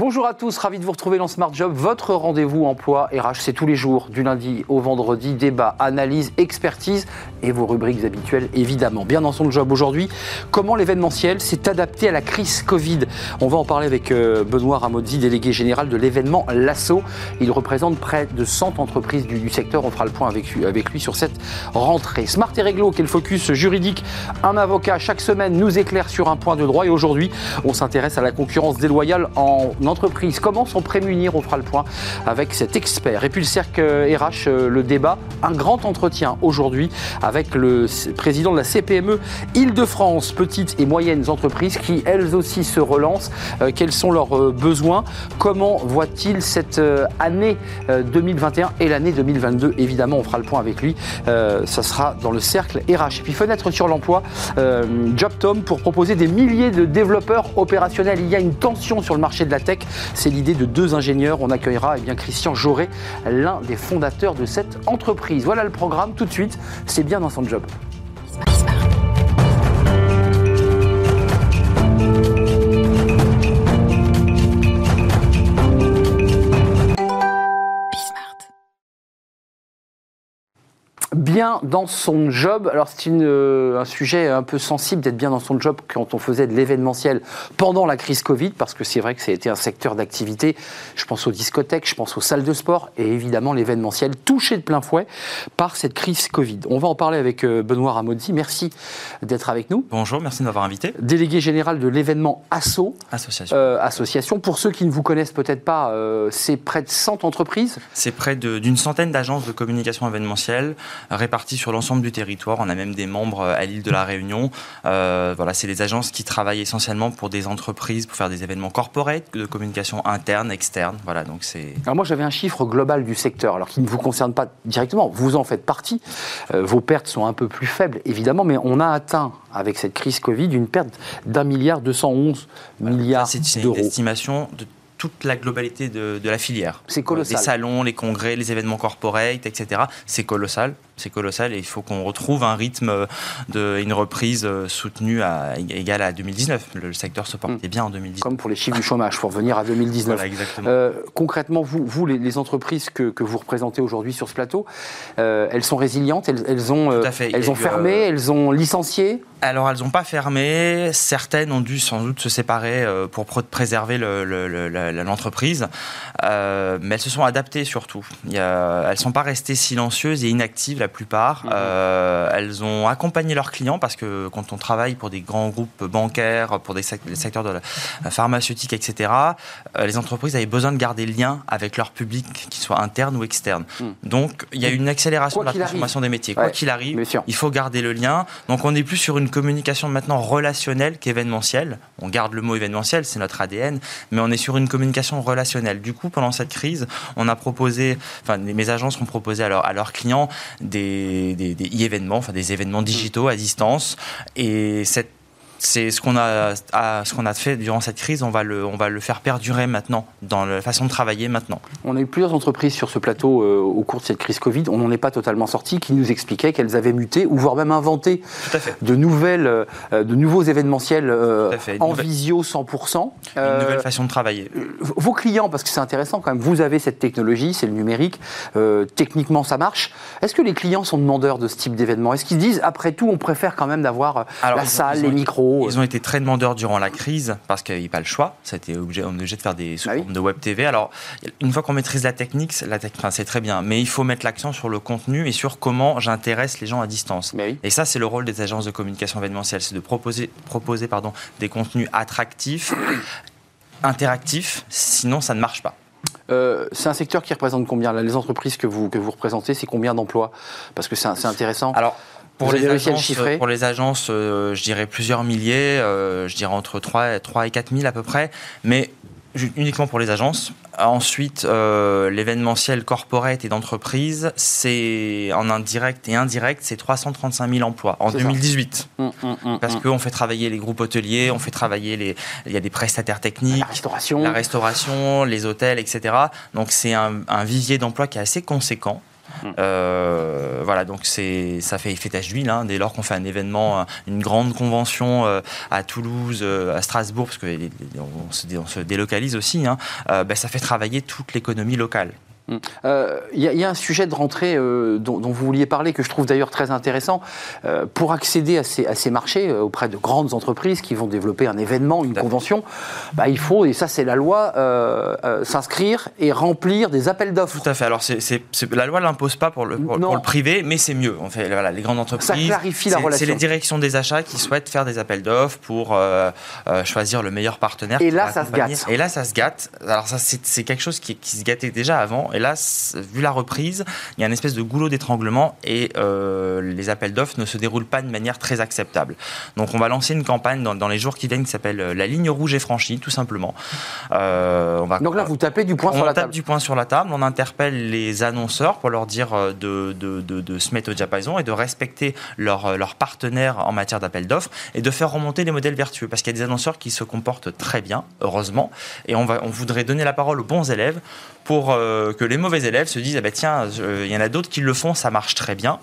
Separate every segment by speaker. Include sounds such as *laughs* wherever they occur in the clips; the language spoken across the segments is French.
Speaker 1: Bonjour à tous, ravi de vous retrouver dans Smart Job, votre rendez-vous emploi RH, c'est tous les jours, du lundi au vendredi, débat, analyse, expertise et vos rubriques habituelles évidemment. Bien dans son job aujourd'hui, comment l'événementiel s'est adapté à la crise Covid? On va en parler avec euh, Benoît Ramozzi, délégué général de l'événement Lasso. Il représente près de 100 entreprises du, secteur, on fera le point avec lui, avec lui sur cette rentrée. Smart et Réglo, quel focus juridique? Un avocat chaque semaine nous éclaire sur un point de droit et aujourd'hui on s'intéresse à la concurrence déloyale en entreprise. Comment s'en prémunir On fera le point avec cet expert. Et puis le cercle RH, euh, le débat, un grand entretien aujourd'hui avec le président de la CPME Île-de-France, petites et moyennes entreprises qui elles aussi se relancent. Euh, quels sont leurs euh, besoins? Comment voit-il cette année 2021 et l'année 2022 Évidemment, on fera le point avec lui. ça sera dans le cercle RH. Et puis fenêtre sur l'emploi, JobTom pour proposer des milliers de développeurs opérationnels. Il y a une tension sur le marché de la tech c'est l'idée de deux ingénieurs. On accueillera eh bien, Christian Jauré, l'un des fondateurs de cette entreprise. Voilà le programme tout de suite. C'est bien dans son job. Bien dans son job. Alors c'est euh, un sujet un peu sensible d'être bien dans son job quand on faisait de l'événementiel pendant la crise Covid, parce que c'est vrai que ça a été un secteur d'activité. Je pense aux discothèques, je pense aux salles de sport et évidemment l'événementiel touché de plein fouet par cette crise Covid. On va en parler avec euh, Benoît Ramozzi. Merci d'être avec nous.
Speaker 2: Bonjour, merci de m'avoir invité.
Speaker 1: Délégué général de l'événement ASSO.
Speaker 2: Association.
Speaker 1: Euh, association. Pour ceux qui ne vous connaissent peut-être pas, c'est près de 100 entreprises.
Speaker 2: C'est près d'une centaine d'agences de communication événementielle répartis sur l'ensemble du territoire. On a même des membres euh, à l'île de la Réunion. Euh, voilà, c'est des agences qui travaillent essentiellement pour des entreprises, pour faire des événements corporate, de communication interne, externe. Voilà, donc c'est.
Speaker 1: Alors moi, j'avais un chiffre global du secteur, alors qui ne vous concerne pas directement. Vous en faites partie. Euh, vos pertes sont un peu plus faibles, évidemment, mais on a atteint avec cette crise Covid une perte d'un milliard 211 milliards d'euros. C'est une
Speaker 2: estimation de toute la globalité de, la filière.
Speaker 1: C'est colossal.
Speaker 2: Les salons, les congrès, les événements corporate, etc. C'est colossal c'est colossal et il faut qu'on retrouve un rythme de une reprise euh, soutenue à égale à 2019. Le secteur se portait hmm. bien en 2019.
Speaker 1: Comme pour les chiffres du chômage, pour venir à 2019. Euh, concrètement, vous, vous les, entreprises que, vous représentez aujourd'hui sur ce plateau, euh, elles sont résilientes, elles, ont, elles ont fermé, elles ont licencié?
Speaker 2: Alors, elles n'ont pas fermé. Certaines ont dû sans doute se séparer pour préserver l'entreprise. mais elles se sont adaptées surtout. elles ne sont pas restées silencieuses et inactives. La plupart. Mhm. Euh, elles ont accompagné leurs clients parce que quand on travaille pour des grands groupes bancaires, pour des, secteurs de la pharmaceutique, etc., euh, les entreprises avaient besoin de garder le lien avec leur public, qu'il soit interne ou externe. Mhm. Donc, il y a une accélération de la transformation des métiers. Quoi qu'il arrive, il faut garder le lien. Donc, on n'est plus sur une communication maintenant relationnelle qu'événementielle. On garde le mot événementiel, c'est notre ADN, mais on est sur une communication relationnelle. Du coup, pendant cette crise, on a proposé, enfin, mes agences ont proposé à, à leurs clients des des, e-événements, enfin des événements digitaux à distance. Et cette c'est ce qu'on a, ce qu'on a fait durant cette crise. On va le, on va le faire perdurer maintenant dans la façon de travailler maintenant.
Speaker 1: On a eu plusieurs entreprises sur ce plateau euh, au cours de cette crise Covid. On n'en est pas totalement sorti, qui nous expliquaient qu'elles avaient muté ou voire même inventé de nouvelles, euh, de nouveaux événementiels euh, en visio 100%.
Speaker 2: Une nouvelle façon de travailler.
Speaker 1: Vos clients, parce que c'est intéressant quand même, vous avez cette technologie, c'est le numérique. techniquement, ça marche. Est-ce que les clients sont demandeurs de ce type d'événement? Est-ce qu'ils disent, après tout, on préfère quand même d'avoir la salle, les micros
Speaker 2: ils ont été très demandeurs durant la crise parce qu'il n'y avait pas le choix. C'était obligé, on est obligé de faire des bah de web TV. Alors, une fois qu'on maîtrise la technique, la c'est très bien. Mais il faut mettre l'accent sur le contenu et sur comment j'intéresse les gens à distance.
Speaker 1: Bah
Speaker 2: et ça, c'est le rôle des agences de communication événementielle. C'est de proposer, proposer pardon, des contenus attractifs, *coughs* interactifs. Sinon, ça ne marche pas.
Speaker 1: Euh, c'est un secteur qui représente combien? Les entreprises que vous, que vous représentez, c'est combien d'emplois? Parce que c'est intéressant.
Speaker 2: Alors, pour les, agences, pour les agences, euh, je dirais plusieurs milliers, euh, je dirais entre 3, 3 et 4 000 à peu près, mais uniquement pour les agences. Ensuite, euh, l'événementiel corporate et d'entreprise, c'est en indirect et indirect, c'est 335 000 emplois en 2018. Hum, hum, hum, Parce qu'on fait travailler les groupes hôteliers, on fait travailler les, il y a des prestataires techniques,
Speaker 1: la restauration,
Speaker 2: la restauration, les hôtels, etc. Donc c'est un, un vivier d'emploi qui est assez conséquent. Mmh. Euh, voilà, donc c'est ça fait effet tache d'huile. Hein, dès lors qu'on fait un événement, une grande convention euh, à Toulouse, euh, à Strasbourg, parce qu'on on se, délocalise aussi, hein, ben, ça fait travailler toute l'économie locale.
Speaker 1: Il euh, y, a un sujet de rentrée euh, dont, vous vouliez parler, que je trouve d'ailleurs très intéressant. Euh, pour accéder à ces, à ces marchés auprès de grandes entreprises qui vont développer un événement, une convention, bah, il faut, et ça c'est la loi, s'inscrire et remplir des appels d'offres.
Speaker 2: Tout à fait. Alors la loi ne l'impose pas pour le, pour, le, privé, mais c'est mieux. En fait, voilà, les grandes entreprises. Ça
Speaker 1: clarifie la relation.
Speaker 2: C'est les directions des achats qui souhaitent faire des appels d'offres pour choisir le meilleur partenaire.
Speaker 1: Et là, ça se gâte.
Speaker 2: Et là, ça se gâte. Alors ça, c'est quelque chose qui, qui se gâtait déjà avant là, vu la reprise, il y a une espèce de goulot d'étranglement et euh, les appels d'offres ne se déroulent pas de manière très acceptable. Donc on va lancer une campagne dans, les jours qui viennent qui s'appelle euh, La ligne rouge est franchie, tout simplement.
Speaker 1: Euh, on va, Donc là, vous tapez du poing sur la table.
Speaker 2: On tape du poing sur la table, on interpelle les annonceurs pour leur dire de, de, de, se mettre au diapason et de respecter leurs leur partenaires en matière d'appels d'offres et de faire remonter les modèles vertueux. Parce qu'il y a des annonceurs qui se comportent très bien, heureusement, et on, va, on voudrait donner la parole aux bons élèves pour euh, que les mauvais élèves se disent ah ben tiens, il y en a d'autres qui le font, ça marche très bien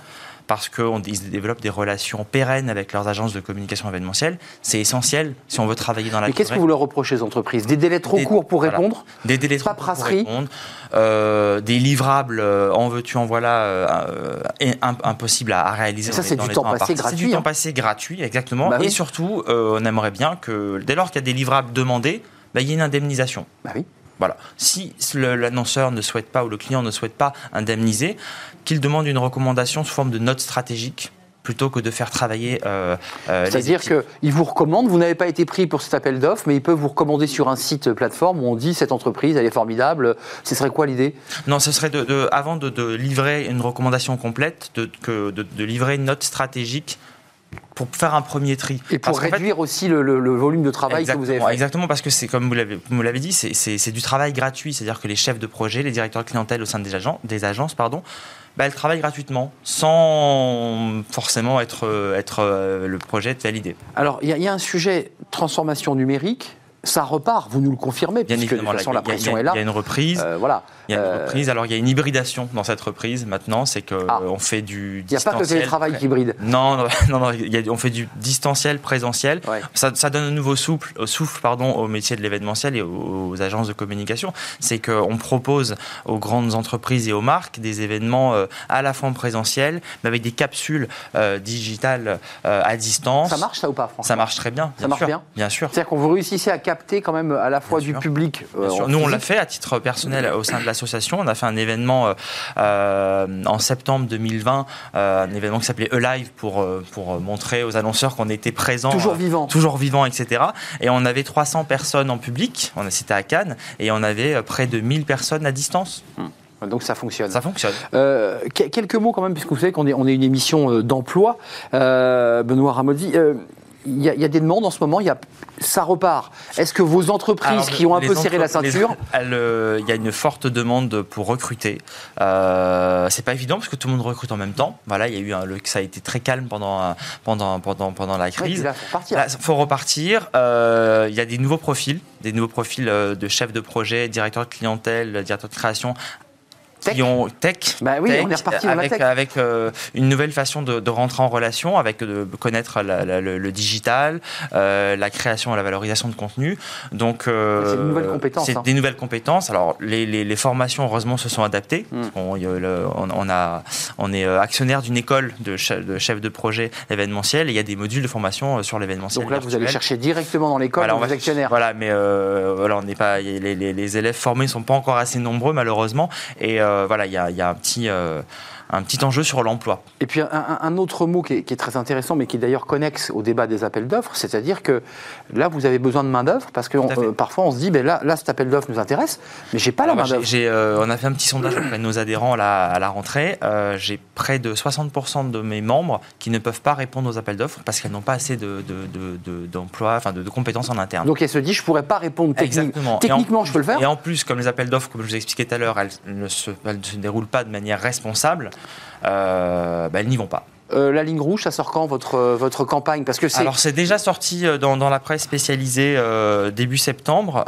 Speaker 2: parce qu'ils développent des relations pérennes avec leurs agences de communication événementielle. C'est essentiel si on veut travailler dans la
Speaker 1: Mais qu'est-ce que vous leur reprochez aux entreprises? Des délais trop courts pour répondre?
Speaker 2: Des délais trop courts pour répondre euh, Des livrables, euh, en veux-tu, en voilà, impossible à, réaliser.
Speaker 1: ça, c'est du temps passé gratuit.
Speaker 2: C'est du temps passé gratuit, exactement. Bah Et surtout, on aimerait bien que dès lors qu'il y a des livrables demandés, bah, il y ait une indemnisation.
Speaker 1: Bah oui.
Speaker 2: Voilà. Si l'annonceur ne souhaite pas ou le client ne souhaite pas indemniser, qu'il demande une recommandation sous forme de note stratégique plutôt que de faire travailler. Euh,
Speaker 1: euh C'est-à-dire qu'il vous recommande, vous n'avez pas été pris pour cet appel d'offres, mais il peut vous recommander sur un site plateforme où on dit cette entreprise, elle est formidable. Ce serait quoi l'idée?
Speaker 2: Non, ce serait de, avant de, livrer une recommandation complète, de, de livrer une note stratégique pour faire un premier tri.
Speaker 1: Et pour réduire aussi le, volume de travail
Speaker 2: que
Speaker 1: vous avez fait.
Speaker 2: Exactement, parce que c'est comme vous l'avez dit, c'est du travail gratuit. C'est-à-dire que les chefs de projet, les directeurs de clientèle au sein des, agents, des agences, pardon, bah, elles travaillent gratuitement, sans forcément être, être euh, le projet validé.
Speaker 1: Alors, il y, y, a un sujet transformation numérique ça repart, vous nous le confirmez,
Speaker 2: Bien puisque de toute façon la pression est là. Il y a une reprise.
Speaker 1: Euh, voilà.
Speaker 2: Il y a une euh, reprise. Alors il y a une hybridation dans cette reprise maintenant, c'est qu'on ah. on fait du.
Speaker 1: Il n'y a pas que le télétravail qui hybride.
Speaker 2: Non, non, *laughs* non, on fait du distanciel, présentiel. Ça, ça, donne un nouveau souffle, au souffle pardon, au métier de l'événementiel et aux, agences de communication. C'est qu'on propose aux grandes entreprises et aux marques des événements euh, à la fois en présentiel, mais avec des capsules digitales à distance.
Speaker 1: Ça marche ça ou pas,
Speaker 2: Ça marche très bien.
Speaker 1: ça marche bien?
Speaker 2: Bien sûr.
Speaker 1: C'est-à-dire qu'on vous réussissez à capter quand même à la fois du public.
Speaker 2: Euh, Nous, on l'a fait à titre personnel au sein de l'association. On a fait un événement euh, euh, en septembre 2020, un événement qui s'appelait Alive pour, pour montrer aux annonceurs qu'on était présents.
Speaker 1: Toujours vivant.
Speaker 2: Toujours vivant, etc. Et on avait 300 personnes en public. On C'était à Cannes. Et on avait près de 1000 personnes à distance.
Speaker 1: Hmm. Donc ça fonctionne.
Speaker 2: Ça fonctionne.
Speaker 1: quelques mots quand même, puisque vous savez qu'on est, on est une émission d'emploi. Benoît Ramoldi, il y, a des demandes en ce moment, y a, ça repart. Est-ce que vos entreprises qui ont un peu serré la ceinture
Speaker 2: euh, Il y a une forte demande pour recruter. Euh, c'est pas évident parce que tout le monde recrute en même temps. Voilà, il y a eu un, le, ça a été très calme pendant, pendant, pendant, pendant la crise.
Speaker 1: il faut repartir.
Speaker 2: faut repartir. Euh, il y a des nouveaux profils, des nouveaux profils euh, de chefs de projet, directeurs de clientèle, directeurs de création qui ont tech,
Speaker 1: bah oui, on est reparti
Speaker 2: avec,
Speaker 1: tech.
Speaker 2: avec euh, une nouvelle façon de, rentrer en relation, avec de connaître le, digital, euh, la création et la valorisation de contenu. Donc,
Speaker 1: euh, c'est des nouvelles compétences.
Speaker 2: C'est
Speaker 1: hein.
Speaker 2: des nouvelles compétences. Alors, les, les, formations, heureusement, se sont adaptées. Hmm. On, on, a, on est actionnaire d'une école de, chef, de projet événementiel et il y a des modules de formation sur l'événementiel.
Speaker 1: Donc là, vous allez chercher directement dans l'école
Speaker 2: voilà,
Speaker 1: actionnaires.
Speaker 2: Voilà, mais voilà, on n'est pas, les, les, élèves formés ne sont pas encore assez nombreux, malheureusement. Et euh, voilà, il y a, un petit euh, un petit enjeu sur l'emploi.
Speaker 1: Et puis un, autre mot qui est, très intéressant, mais qui est d'ailleurs connexe au débat des appels d'offres, c'est-à-dire que là, vous avez besoin de main-d'œuvre, parce que euh, parfois on se dit, ben là, là, cet appel d'offres nous intéresse, mais j'ai pas la main-d'œuvre.
Speaker 2: Euh, on a fait un petit sondage auprès de nos adhérents là, à la rentrée. Euh, j'ai près de 60% de mes membres qui ne peuvent pas répondre aux appels d'offres parce qu'elles n'ont pas assez de, de, enfin de, compétences en interne.
Speaker 1: Donc elles se disent, je pourrais pas répondre techniquement. Techniquement, je peux le faire.
Speaker 2: Et en plus, comme les appels d'offres, comme je vous ai expliqué tout à l'heure, elles, ne se, elles ne se déroulent pas de manière responsable. Euh, bah, elles n'y vont pas.
Speaker 1: euh, la ligne rouge, ça sort quand votre, euh, votre campagne? Parce que
Speaker 2: Alors c'est déjà sorti dans, dans, la presse spécialisée début septembre.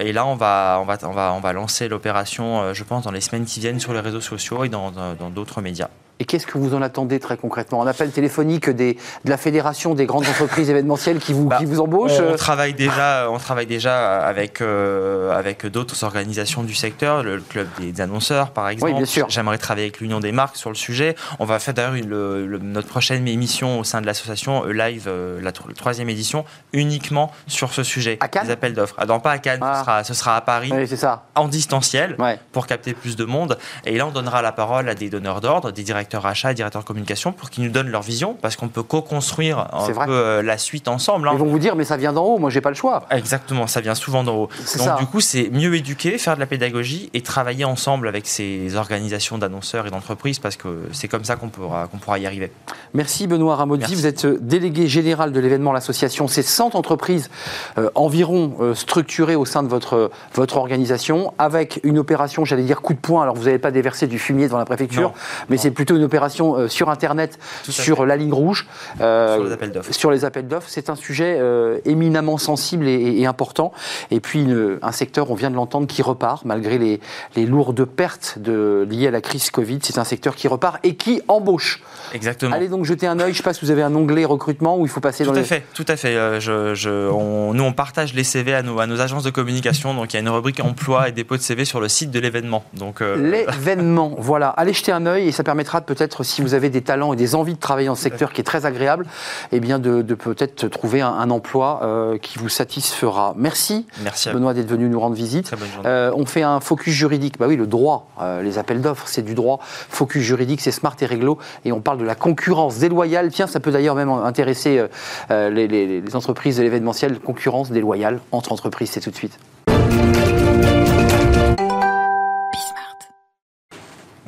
Speaker 2: et là, on va, on va, on va, on va lancer l'opération, je pense, dans les semaines qui viennent sur les réseaux sociaux et dans d'autres médias.
Speaker 1: Et qu'est-ce que vous en attendez très concrètement? Un appel téléphonique des, de la Fédération des grandes entreprises événementielles qui vous, bah, qui vous embauchent
Speaker 2: on, travaille déjà, on travaille déjà avec, euh, avec d'autres organisations du secteur, le club des annonceurs par exemple.
Speaker 1: Oui, bien sûr.
Speaker 2: J'aimerais travailler avec l'Union des marques sur le sujet. On va faire d'ailleurs notre prochaine émission au sein de l'association Live, euh, la, troisième édition, uniquement sur ce sujet.
Speaker 1: À Cannes
Speaker 2: Les appels d'offres. Ah, non, pas à Cannes, ce, ah. sera, ce, sera, à Paris.
Speaker 1: Oui, c'est ça.
Speaker 2: En distanciel pour capter plus de monde. Et là, on donnera la parole à des donneurs d'ordre, des directeurs directeur achat, directeur communication, pour qu'ils nous donnent leur vision, parce qu'on peut co-construire un peu euh, la suite ensemble.
Speaker 1: Hein. Ils vont vous dire, mais ça vient d'en haut, moi j'ai pas le choix.
Speaker 2: Exactement, ça vient souvent d'en haut. Donc du coup, c'est mieux éduquer, faire de la pédagogie et travailler ensemble avec ces organisations d'annonceurs et d'entreprises, parce que c'est comme ça qu'on pourra, qu'on pourra y arriver.
Speaker 1: Merci Benoît Ramodi, vous êtes euh, délégué général de l'événement, l'association. C'est 100 entreprises euh, environ structurées au sein de votre, votre organisation, avec une opération, j'allais dire coup de poing. Alors vous n'avez pas déversé du fumier devant la préfecture, mais c'est plutôt une opération euh, sur Internet, sur la ligne rouge,
Speaker 2: euh, sur les appels d'offres.
Speaker 1: Sur les appels d'offres, c'est un sujet euh, éminemment sensible et, important. Et puis un secteur, on vient de l'entendre, qui repart malgré les, lourdes pertes de, liées à la crise Covid. C'est un secteur qui repart et qui embauche.
Speaker 2: Exactement.
Speaker 1: Allez donc jeter un œil. Je sais pas si vous avez un onglet recrutement où il faut passer
Speaker 2: tout
Speaker 1: dans
Speaker 2: à fait, tout à fait. nous, on partage les CV à nos, à nos agences de communication. Donc il y a une rubrique emploi et dépôt de CV sur le site de l'événement. Donc
Speaker 1: l'événement, voilà. Allez jeter un œil et ça permettra peut-être si vous avez des talents et des envies de travailler dans ce secteur qui est très agréable, eh bien de, peut-être trouver un, emploi euh, qui vous satisfera. Merci,
Speaker 2: Merci
Speaker 1: Benoît d'être venu nous rendre visite. Euh, on fait un focus juridique. Bah oui, le droit, euh, les appels d'offres, c'est du droit. Focus juridique, c'est smart et réglo, et on parle de la concurrence déloyale. Tiens, ça peut d'ailleurs même intéresser les, les entreprises de l'événementiel. Concurrence déloyale entre entreprises, c'est tout de suite.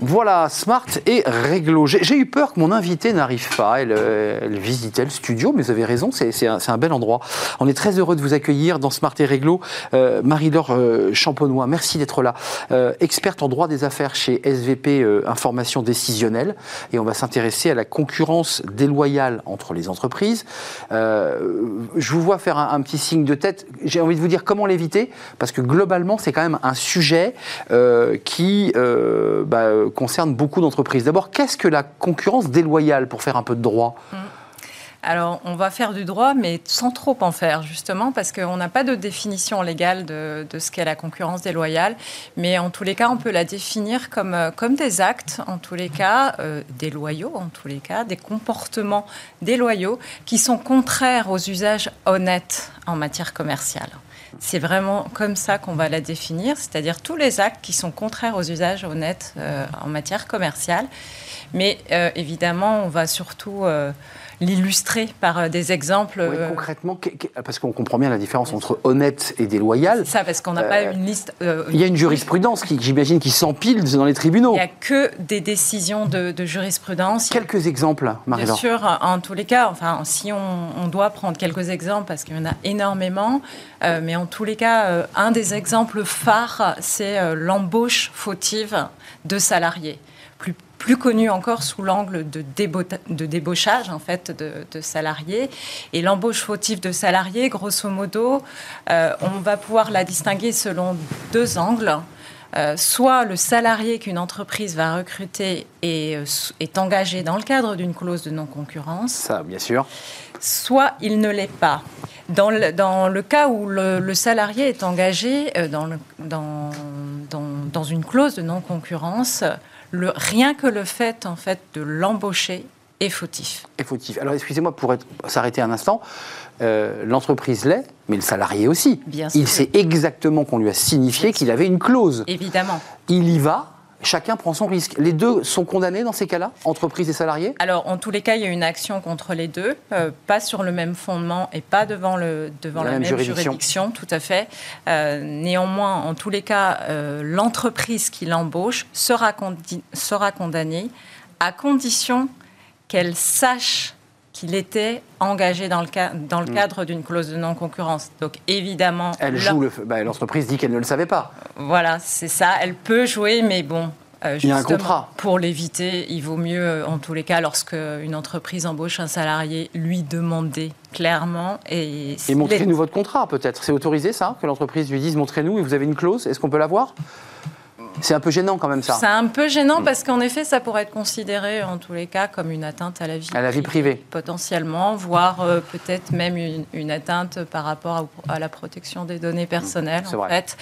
Speaker 1: Voilà, Smart et Réglo. J'ai eu peur que mon invité n'arrive pas. Elle, euh, visitait le studio, mais vous avez raison, c'est un, bel endroit. On est très heureux de vous accueillir dans Smart et Réglo. Euh, Marie-Laure euh, Champenois, merci d'être là. experte en droit des affaires chez SVP Information Décisionnelle. Et on va s'intéresser à la concurrence déloyale entre les entreprises. je vous vois faire un, un petit signe de tête. J'ai envie de vous dire comment l'éviter, parce que globalement, c'est quand même un sujet qui... Bah, concerne beaucoup d'entreprises. D'abord, qu'est-ce que la concurrence déloyale pour faire un peu de droit?
Speaker 3: Mmh. alors, on va faire du droit, mais sans trop en faire, justement, parce qu'on n'a pas de définition légale de, ce qu'est la concurrence déloyale. Mais en tous les cas, on peut la définir comme, euh, comme des actes, en tous les cas, euh, déloyaux, en tous les cas, des comportements déloyaux qui sont contraires aux usages honnêtes en matière commerciale. C'est vraiment comme ça qu'on va la définir, c'est-à-dire tous les actes qui sont contraires aux usages honnêtes euh, en matière commerciale. Mais euh, évidemment, on va surtout euh, l'illustrer par euh, des exemples.
Speaker 1: Oui, euh, concrètement, parce qu'on comprend bien la différence entre honnête et déloyal.
Speaker 3: Ça, parce qu'on n'a pas euh, une liste.
Speaker 1: il y a une jurisprudence qui, j'imagine, qui s'empile dans les tribunaux.
Speaker 3: Il n'y a que des décisions de, jurisprudence.
Speaker 1: Quelques exemples, marie
Speaker 3: Bien sûr, en tous les cas, enfin, si on, doit prendre quelques exemples, parce qu'il y en a énormément, mais en tous les cas, un des exemples phares, c'est l'embauche fautive de salariés plus connu encore sous l'angle de, de, débauchage en fait de, salariés. Et l'embauche fautive de salariés, grosso modo, euh, on va pouvoir la distinguer selon deux angles. Euh, soit le salarié qu'une entreprise va recruter est, euh, est engagé dans le cadre d'une clause de non-concurrence.
Speaker 1: Ça, bien sûr.
Speaker 3: Soit il ne l'est pas. Dans le, dans le, cas où le, salarié est engagé dans, le, dans, dans, dans, une clause de non-concurrence, rien que le fait en fait de l'embaucher est fautif.
Speaker 1: Est fautif. Alors excusez-moi pour s'arrêter un instant. Euh, l'entreprise l'est, mais le salarié aussi.
Speaker 3: Bien
Speaker 1: il sait exactement qu'on lui a signifié qu'il avait une clause.
Speaker 3: Évidemment.
Speaker 1: Il y va, chacun prend son risque. Les deux sont condamnés dans ces cas-là, entreprise et salariés?
Speaker 3: Alors, en tous les cas, il y a une action contre les deux, euh, pas sur le même fondement et pas devant, le, devant la, même, juridiction. tout à fait. Euh, néanmoins, en tous les cas, euh, l'entreprise qui l'embauche sera, sera condamnée à condition qu'elle sache qu'il était engagé dans le, dans le mm. cadre d'une clause de non-concurrence. Donc évidemment...
Speaker 1: Elle joue, bah, l'entreprise dit qu'elle ne le savait pas.
Speaker 3: Voilà, c'est ça. Elle peut jouer, mais bon, Euh,
Speaker 1: il y a un contrat.
Speaker 3: Pour l'éviter, il vaut mieux, en tous les cas, lorsque une entreprise embauche un salarié, lui demander clairement. Et,
Speaker 1: et montrez-nous votre contrat, peut-être. C'est autorisé, ça Que l'entreprise lui dise montrez-nous et vous avez une clause? Est-ce qu'on peut l'avoir c'est un peu gênant quand même ça.
Speaker 3: C'est un peu gênant parce qu'en effet, ça pourrait être considéré en tous les cas comme une atteinte à la vie,
Speaker 1: à la vie privée.
Speaker 3: Potentiellement, voire euh, peut-être même une, atteinte par rapport à, la protection des données personnelles.
Speaker 1: en
Speaker 3: vrai.
Speaker 1: fait.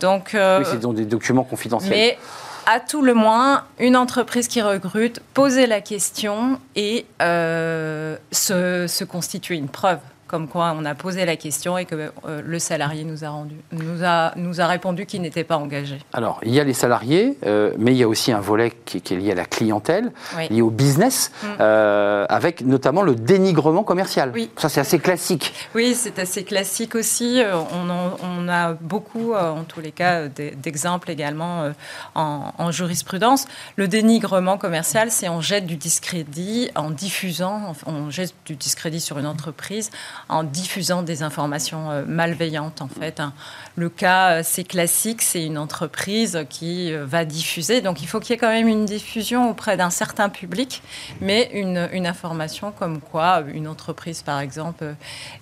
Speaker 3: Donc,
Speaker 1: euh, oui, c'est donc des documents confidentiels.
Speaker 3: Mais à tout le moins, une entreprise qui recrute, poser la question et euh, se constituer une preuve comme quoi on a posé la question et que euh, le salarié nous a, rendu, nous a, nous a répondu qu'il n'était pas engagé.
Speaker 1: Alors, il y a les salariés, euh, mais il y a aussi un volet qui, est lié à la clientèle, lié au business, mm. euh, avec notamment le dénigrement commercial.
Speaker 3: Oui.
Speaker 1: Ça, c'est assez classique.
Speaker 3: Oui, c'est assez classique aussi. On, on a beaucoup, en tous les cas, d'exemples également en, en, jurisprudence. Le dénigrement commercial, c'est on jette du discrédit en diffusant, on jette du discrédit sur une entreprise en diffusant des informations euh, malveillantes en fait. Hein. Le cas, euh, c'est classique, c'est une entreprise qui euh, va diffuser, donc il faut qu'il y ait quand même une diffusion auprès d'un certain public, mais une, une, information comme quoi une entreprise par exemple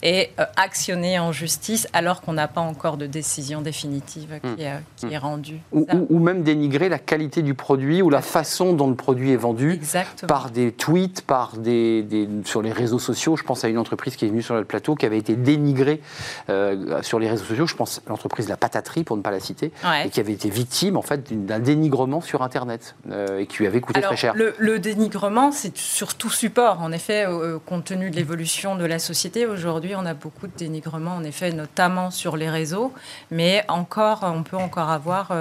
Speaker 3: est actionnée en justice alors qu'on n'a pas encore de décision définitive qui, hmm. est, qui est rendue.
Speaker 1: Ou, ou, même dénigrer la qualité du produit ou la façon dont le produit est vendu par des tweets, par des, des, sur les réseaux sociaux. Je pense à une entreprise qui est venue sur le plateau qui avait été dénigré euh, sur les réseaux sociaux. Je pense à l'entreprise La Pataterie, pour ne pas la citer, et qui avait été victime en fait d'un dénigrement sur Internet euh, et qui lui avait coûté très cher.
Speaker 3: Le, dénigrement, c'est sur tout support. En effet, euh, compte tenu de l'évolution de la société, aujourd'hui, on a beaucoup de dénigrement, en effet, notamment sur les réseaux, mais encore, on peut encore avoir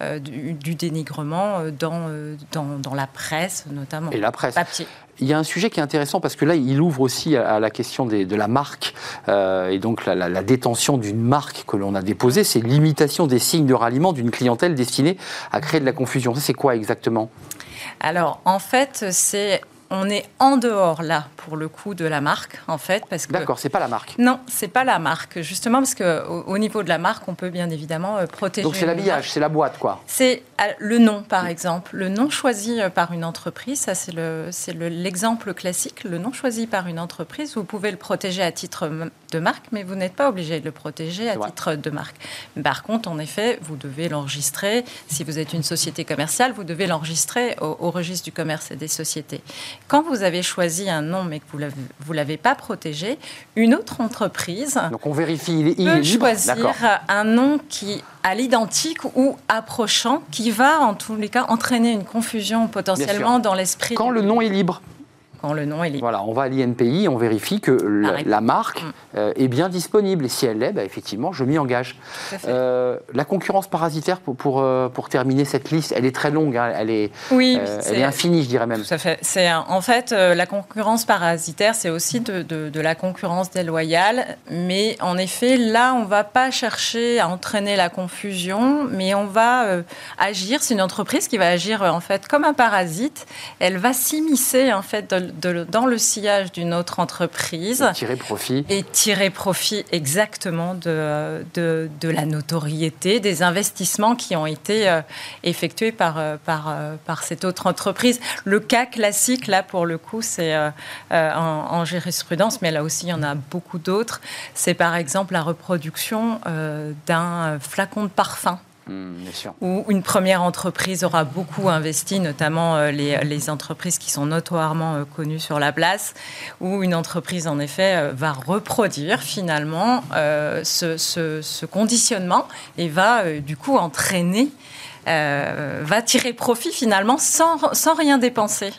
Speaker 3: du, dénigrement dans, dans, dans, la presse, notamment.
Speaker 1: Et la presse.
Speaker 3: Papier.
Speaker 1: Il y a un sujet qui est intéressant parce que là, il ouvre aussi à, la question de la marque euh, et donc la, détention d'une marque que l'on a déposée. C'est l'imitation des signes de ralliement d'une clientèle destinée à créer de la confusion. C'est quoi exactement?
Speaker 3: Alors, en fait, c'est on est en dehors là pour le coup de la marque en fait parce que
Speaker 1: d'accord c'est pas la marque.
Speaker 3: Non c'est pas la marque justement parce que au, niveau de la marque on peut bien évidemment euh, protéger
Speaker 1: donc c'est l'habillage c'est la boîte quoi.
Speaker 3: C'est euh, le nom par exemple. Le nom choisi euh, par une entreprise ça c'est le c'est l'exemple classique. Le nom choisi par une entreprise vous pouvez le protéger à titre de marque mais vous n'êtes pas obligé de le protéger à titre de marque. Par contre en effet vous devez l'enregistrer. Si vous êtes une société commerciale vous devez l'enregistrer au, au registre du commerce et des sociétés quand vous avez choisi un nom mais que vous ne l'avez pas protégé, une autre entreprise
Speaker 1: Donc on vérifie, il,
Speaker 3: peut choisir un nom qui à l'identique ou approchant, qui va en tous les cas entraîner une confusion potentiellement dans l'esprit.
Speaker 1: Quand le nom est libre
Speaker 3: le nom est libre.
Speaker 1: Voilà, on va à l'INPI, on vérifie que la, marque mm. euh, est bien disponible. Et si elle l'est, bah, effectivement, je m'y engage. Euh, la concurrence parasitaire, pour, pour, euh, pour, terminer cette liste, elle est très longue, hein. elle, est,
Speaker 3: oui,
Speaker 1: elle est infinie, je dirais même.
Speaker 3: Tout à fait. C'est, en fait, la concurrence parasitaire, c'est aussi de, de, la concurrence déloyale. Mais en effet, là, on ne va pas chercher à entraîner la confusion, mais on va agir. C'est une entreprise qui va agir en fait comme un parasite. Elle va s'immiscer en fait dans le sillage d'une autre entreprise.
Speaker 1: Et tirer profit.
Speaker 3: Et tirer profit exactement de, de, la notoriété, des investissements qui ont été euh, effectués par, euh, par, euh, par cette autre entreprise. Le cas classique, là, pour le coup, c'est en, en, jurisprudence, mais là aussi, il y en a beaucoup d'autres. C'est par exemple la reproduction d'un flacon de parfum
Speaker 1: Hmm,
Speaker 3: où une première entreprise aura beaucoup investi, notamment euh, les, entreprises qui sont notoirement euh, connues sur la place, où une entreprise, en effet, euh, va reproduire finalement ce, conditionnement et va du coup entraîner euh, va tirer profit finalement sans, sans rien dépenser.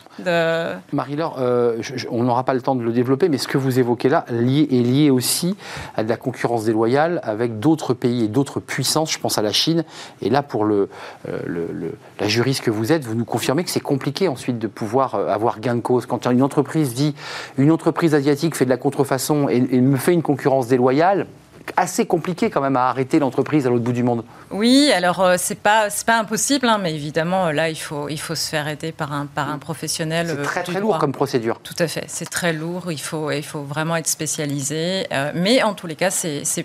Speaker 1: Marie-Laure, euh, on n'aura pas le temps de le développer, mais ce que vous évoquez là est lié aussi à de la concurrence déloyale avec d'autres pays et d'autres puissances, je pense à la Chine. Et là, pour euh, la juriste que vous êtes, vous nous confirmez que c'est compliqué ensuite de pouvoir avoir gain de cause. Quand une entreprise dit une entreprise asiatique fait de la contrefaçon et me fait une concurrence déloyale, assez compliqué quand même à arrêter l'entreprise à l'autre bout du monde.
Speaker 3: Oui, alors euh, c'est pas c'est pas impossible, hein, mais évidemment là il faut il faut se faire aider par un par un professionnel.
Speaker 1: C'est
Speaker 3: euh,
Speaker 1: très très
Speaker 3: droit.
Speaker 1: lourd comme procédure.
Speaker 3: Tout à fait, c'est très lourd. Il faut il faut vraiment être spécialisé, euh, mais en tous les cas c'est c'est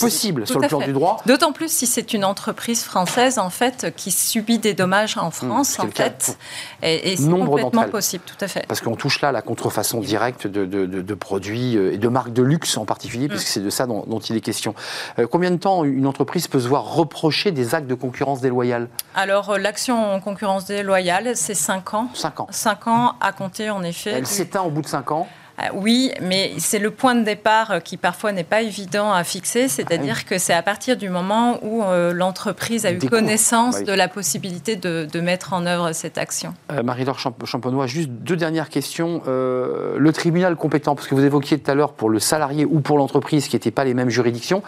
Speaker 1: possible
Speaker 3: Tout
Speaker 1: sur le plan
Speaker 3: fait.
Speaker 1: du droit.
Speaker 3: D'autant plus si c'est une entreprise française en fait qui subit des dommages en France
Speaker 1: c'est
Speaker 3: en fait, et, et c'est
Speaker 1: nombre d'entre
Speaker 3: complètement possible, tout à fait.
Speaker 1: Parce qu'on touche là à la contrefaçon directe de, de- de- de produits euh, et de marques de luxe en particulier, puisque c'est de ça dont, dont il est question. Euh, combien de temps une entreprise peut se voir reprocher des actes de concurrence déloyale
Speaker 3: Alors euh, l'action en concurrence déloyale, c'est 5 ans.
Speaker 1: 5 ans.
Speaker 3: 5 ans à compter en effet.
Speaker 1: Elle
Speaker 3: du-
Speaker 1: s'éteint au bout de 5 ans.
Speaker 3: Ah, Oui, mais c'est le point de départ euh, qui parfois n'est pas évident à fixer,
Speaker 1: Ah
Speaker 3: c'est-à-dire que c'est à partir du moment où euh, l'entreprise a eu
Speaker 1: Découvre.
Speaker 3: connaissance
Speaker 1: Oui.
Speaker 3: de la possibilité de, de mettre en œuvre cette action.
Speaker 1: Euh, Marie-Laure Champ- Champenois, juste deux dernières questions. Euh, le tribunal compétent, parce que vous évoquiez tout à l'heure pour le salarié ou pour l'entreprise qui n'étaient pas les mêmes juridictions,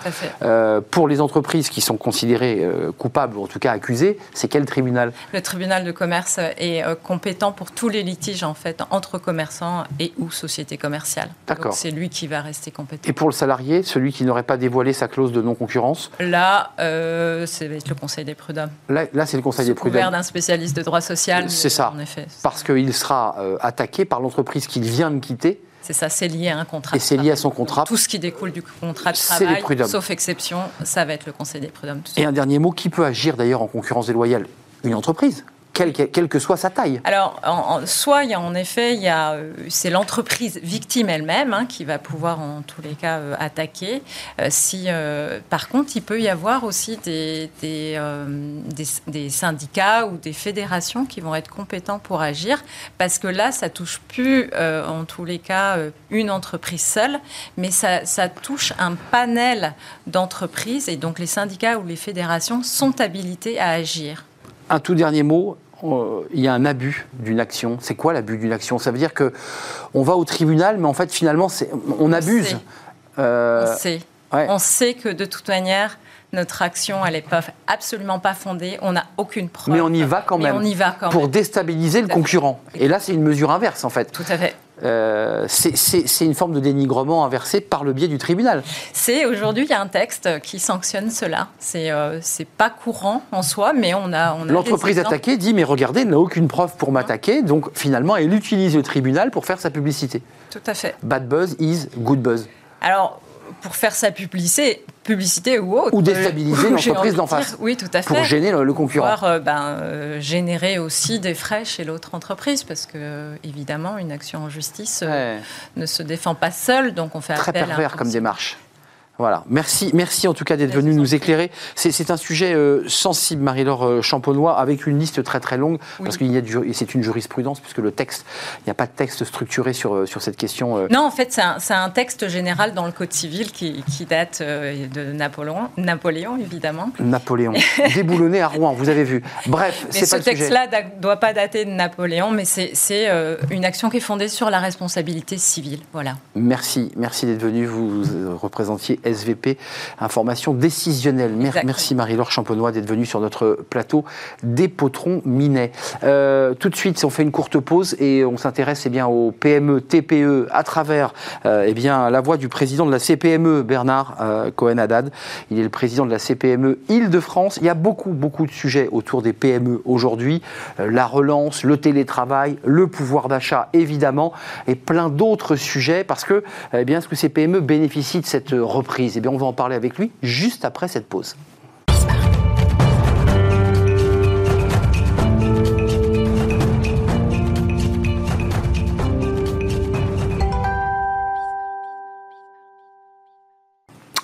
Speaker 1: pour les entreprises qui sont considérées coupables ou en tout cas accusées, c'est quel tribunal?
Speaker 3: Le tribunal de commerce est compétent pour tous les litiges en fait entre commerçants et ou sociétés
Speaker 1: D'accord.
Speaker 3: Donc c'est lui qui va rester compétent.
Speaker 1: Et pour le salarié, celui qui n'aurait pas dévoilé sa clause de non-concurrence,
Speaker 3: Là, euh, c'est le Conseil des prud'hommes.
Speaker 1: là, là, c'est le Conseil des
Speaker 3: Sous couvert
Speaker 1: prud'hommes.
Speaker 3: d'un spécialiste de droit social.
Speaker 1: C'est ça.
Speaker 3: En effet.
Speaker 1: Parce qu'il sera euh, attaqué par l'entreprise qu'il vient de quitter,
Speaker 3: C'est ça, c'est lié à un contrat.
Speaker 1: et c'est lié à son contrat.
Speaker 3: Tout ce qui découle du contrat de
Speaker 1: C'est les
Speaker 3: travail,
Speaker 1: prud'hommes.
Speaker 3: sauf exception, ça va être le Conseil des prud'hommes.
Speaker 1: Et un dernier mot, qui peut agir d'ailleurs en concurrence déloyale? Une entreprise, quelle, que soit sa taille.
Speaker 3: Alors, en, soit il y a en effet, euh, c'est l'entreprise victime elle-même hein, qui va pouvoir en tous les cas euh, attaquer. Euh, si, par contre, il peut y avoir aussi des, syndicats ou des fédérations qui vont être compétents pour agir, parce que là, ça touche plus en tous les cas une entreprise seule, mais ça touche un panel d'entreprises et donc les syndicats ou les fédérations sont habilités à agir.
Speaker 1: Un tout dernier mot. euh, Il y a un abus d'une action. C'est quoi l'abus d'une action? Ça veut dire que on va au tribunal, mais en fait finalement on abuse.
Speaker 3: sait.
Speaker 1: Euh,
Speaker 3: On sait.
Speaker 1: ouais.
Speaker 3: On sait que de toute manière, notre action, elle n'est pas, absolument pas fondée. On n'a aucune preuve.
Speaker 1: Mais on y va quand
Speaker 3: Mais
Speaker 1: même.
Speaker 3: on y va quand
Speaker 1: pour
Speaker 3: même.
Speaker 1: déstabiliser le
Speaker 3: fait.
Speaker 1: concurrent. Et là, c'est une mesure inverse en fait.
Speaker 3: Tout à fait.
Speaker 1: Euh, c'est- une forme de dénigrement inversé par le biais du tribunal.
Speaker 3: C'est aujourd'hui, il y a un texte qui sanctionne cela. C'est euh, c'est pas courant en soi, mais on a. on a
Speaker 1: L'entreprise attaquée dit mais regardez, elle n'a aucune preuve pour m'attaquer, donc finalement elle utilise le tribunal pour faire sa publicité.
Speaker 3: Tout à fait.
Speaker 1: Bad buzz is good buzz.
Speaker 3: Alors, pour faire sa publicité, publicité ou autre.
Speaker 1: Ou déstabiliser *laughs*
Speaker 3: euh,
Speaker 1: l'entreprise d'en face.
Speaker 3: Oui, tout à fait.
Speaker 1: Pour gêner le, le concurrent.
Speaker 3: pouvoir euh, ben, euh, générer aussi des frais chez l'autre entreprise, parce que euh, évidemment, une action en justice euh,
Speaker 1: Ouais.
Speaker 3: ne se défend pas seule, donc on fait
Speaker 1: Très
Speaker 3: appel à un
Speaker 1: comme démarche. Voilà. Merci, merci en tout cas d'être venu
Speaker 3: vous en
Speaker 1: nous éclairer. C'est un sujet euh, sensible, Marie-Laure euh, Champenois, avec une liste très très longue,
Speaker 3: Oui.
Speaker 1: parce qu'il y a c'est une jurisprudence, puisque le texte, il n'y a pas de texte structuré sur, euh, sur cette question. euh,
Speaker 3: Non, en fait, c'est un, un texte général dans le Code civil qui, qui date euh, de Napoléon, Napoléon, évidemment.
Speaker 1: Napoléon, *laughs* déboulonné à Rouen, vous avez vu. Bref, c'est
Speaker 3: ce
Speaker 1: pas sujet.
Speaker 3: texte-là ne doit pas dater de Napoléon, mais c'est une action qui est fondée sur la responsabilité civile. Voilà.
Speaker 1: Merci, merci d'être venu. Vous euh, représentiez SVP, information décisionnelle.
Speaker 3: Exactement.
Speaker 1: Merci Marie-Laure Champenois d'être venue sur notre plateau des Potrons Minet. Euh, tout de suite, on fait une courte pause et on s'intéresse eh bien aux PME, TPE à travers euh, eh bien la voix du président de la CPME, Bernard euh, Cohen-Haddad. Il est le président de la CPME Île-de-France. Il y a beaucoup, beaucoup de sujets autour des PME aujourd'hui. La relance, le télétravail, le pouvoir d'achat, évidemment, et plein d'autres sujets parce que, eh bien, est-ce que ces PME bénéficient de cette euh, reprise Eh bien, on va en parler avec lui juste après cette pause.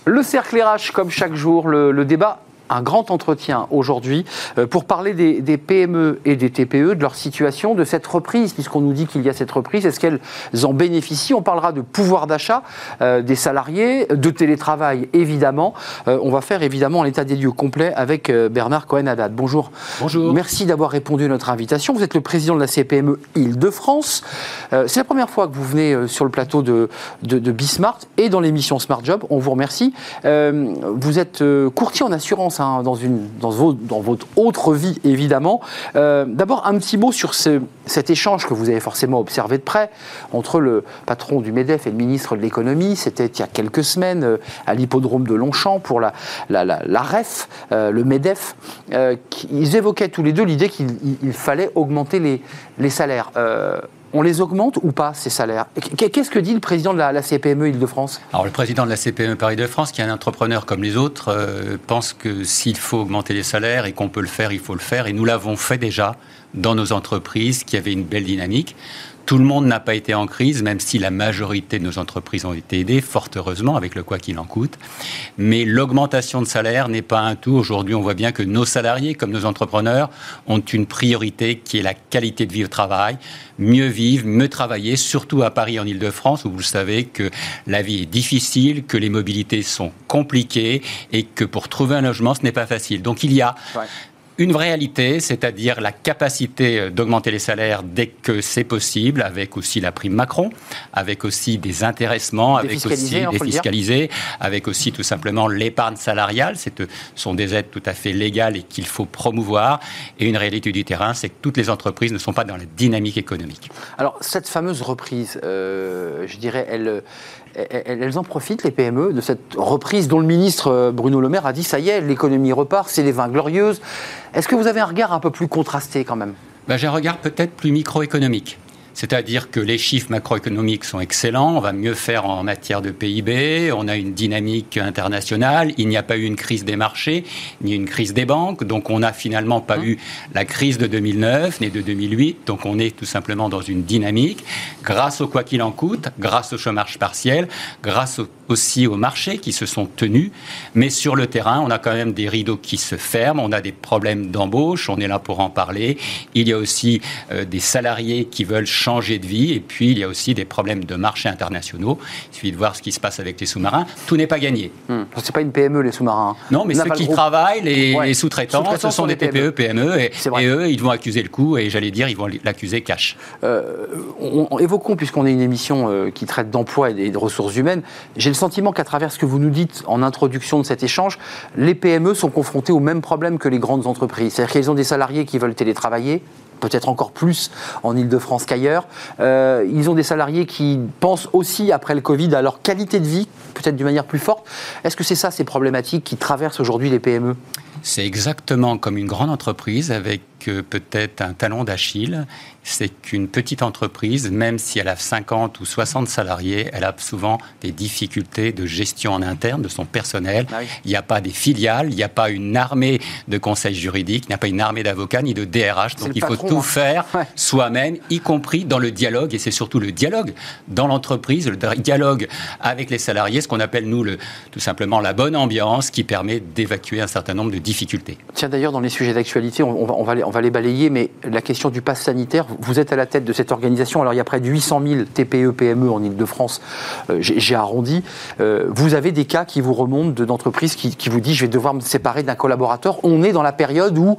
Speaker 1: Le cercle RH, comme chaque jour, le, le débat. Un grand entretien aujourd'hui euh, pour parler des, des PME et des TPE, de leur situation, de cette reprise, puisqu'on nous dit qu'il y a cette reprise. Est-ce qu'elles en bénéficient? On parlera de pouvoir d'achat euh, des salariés, de télétravail évidemment. Euh, on va faire évidemment l'état des lieux complet avec euh, Bernard Cohen-Haddad. Bonjour.
Speaker 4: Bonjour.
Speaker 1: Merci d'avoir répondu à notre invitation. Vous êtes le président de la CPME Île-de-France. C'est la première fois que vous venez sur le plateau de, de, de Bismart et dans l'émission Smart Job. On vous remercie. Vous êtes courtier en assurance Hein, dans, une, dans, votre, autre vie évidemment. Euh, d'abord, un petit mot sur ce, cet échange que vous avez forcément observé de près entre le patron du MEDEF et le ministre de l'économie. C'était il y a quelques semaines euh, à l'hippodrome de Longchamp pour la, la, la, REF, euh, le MEDEF. ils évoquaient tous les deux l'idée qu'il fallait augmenter les, les salaires on les augmente ou pas, ces salaires Qu'est-ce que dit le président de la, CPME Île-de-France?
Speaker 4: Alors, le président de la CPME Paris-de-France, qui est un entrepreneur comme les autres, euh, pense que s'il faut augmenter les salaires et qu'on peut le faire, il faut le faire. Et nous l'avons fait déjà dans nos entreprises qui avaient une belle dynamique. Tout le monde n'a pas été en crise, même si la majorité de nos entreprises ont été aidées, fort heureusement, avec le quoi qu'il en coûte. Mais l'augmentation de salaire n'est pas un tout. Aujourd'hui, on voit bien que nos salariés, comme nos entrepreneurs, ont une priorité qui est la qualité de vie au travail, mieux vivre, mieux travailler, surtout à Paris, en Ile-de-France, où vous savez que la vie est difficile, que les mobilités sont compliquées et que pour trouver un logement, ce n'est pas facile. Donc il y a une réalité, c'est-à-dire la capacité euh, d'augmenter les salaires dès que c'est possible, avec aussi la prime Macron, avec aussi des intéressements, avec aussi des fiscalisés, avec aussi tout simplement l'épargne salariale. Ce sont des aides tout à fait légales et qu'il faut promouvoir. Et une réalité du terrain, c'est que toutes les entreprises ne sont pas dans la dynamique économique.
Speaker 1: Alors cette fameuse reprise, euh, je dirais, elle, elles en profitent, les PME, de cette reprise dont le ministre euh, Bruno Le Maire a dit ça y est, l'économie repart, c'est les vins glorieuses. Est-ce que vous avez un regard un peu plus contrasté quand même?
Speaker 4: Ben, J'ai un regard peut-être plus microéconomique. C'est-à-dire que les chiffres macroéconomiques sont excellents, on va mieux faire en matière de PIB, on a une dynamique internationale, il n'y a pas eu une crise des marchés, ni une crise des banques, donc on n'a finalement pas mmh. eu la crise de 2009 ni de 2008, donc on est tout simplement dans une dynamique grâce au quoi qu'il en coûte, grâce au chômage partiel, grâce aussi aux marchés qui se sont tenus, mais sur le terrain, on a quand même des rideaux qui se ferment, on a des problèmes d'embauche, on est là pour en parler, il y a aussi euh, des salariés qui veulent changer changer de vie. Et puis, il y a aussi des problèmes de marché internationaux. Il suffit de voir ce qui se passe avec les sous-marins. Tout n'est pas gagné.
Speaker 1: Hmm. Ce n'est pas une PME, les sous-marins.
Speaker 4: Non, mais ceux qui travaillent, les, sous-traitants, ce sont des TPE, PME. et, eux, ils vont accuser le coup. Et j'allais dire, ils vont l'accuser cash.
Speaker 1: Euh, on, évoquons, puisqu'on est une émission euh, qui traite d'emploi et de ressources humaines, j'ai le sentiment qu'à travers ce que vous nous dites en introduction de cet échange, les PME sont confrontées au même problème que les grandes entreprises. C'est-à-dire qu'elles ont des salariés qui veulent télétravailler, peut-être encore plus en Ile-de-France qu'ailleurs. Euh, ils ont des salariés qui pensent aussi, après le Covid, à leur qualité de vie, peut-être d'une manière plus forte. Est-ce que c'est ça ces problématiques qui traversent aujourd'hui les PME
Speaker 4: C'est exactement comme une grande entreprise avec euh, peut-être un talon d'Achille c'est qu'une petite entreprise, même si elle a 50 ou 60 salariés, elle a souvent des difficultés de gestion en interne de son personnel. Ah il n'y a pas des filiales, il n'y a pas une armée de conseils juridiques, il n'y a pas une armée d'avocats ni de DRH. Donc il faut tout hein. faire soi-même, y compris dans le dialogue. Et c'est surtout le dialogue dans l'entreprise, le dialogue avec les salariés, ce qu'on appelle nous le, tout simplement la bonne ambiance qui permet d'évacuer un certain nombre de difficultés.
Speaker 1: Tiens d'ailleurs dans les sujets d'actualité, on, va, on, va, on va les balayer, mais la question du pass sanitaire, vous êtes à la tête de cette organisation. Alors, il y a près de 800 000 TPE, PME en Ile-de-France. Euh, j'ai arrondi. Euh, vous avez des cas qui vous remontent d'entreprises qui, qui, vous disent je vais devoir me séparer d'un collaborateur. On est dans la période où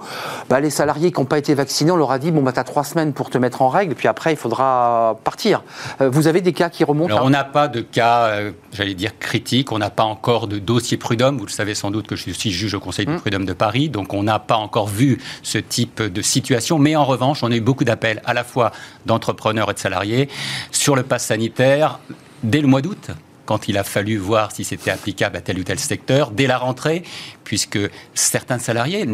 Speaker 1: bah, les salariés qui n'ont pas été vaccinés, on leur a dit bon, bah, tu as trois semaines pour te mettre en règle, puis après, il faudra partir. Euh, vous avez des cas qui remontent
Speaker 4: Alors, On n'a pas de cas, j'allais dire, critiques. On n'a pas encore de dossier prud'homme. Vous le savez sans doute que je suis juge au Conseil du mmh. prud'homme de Paris. Donc, on n'a pas encore vu ce type de situation. Mais en revanche, on a eu beaucoup d'appels à la fois d'entrepreneurs et de salariés sur le pass sanitaire dès le mois d'août quand il a fallu voir si c'était applicable à tel ou tel secteur, dès la rentrée, puisque certains salariés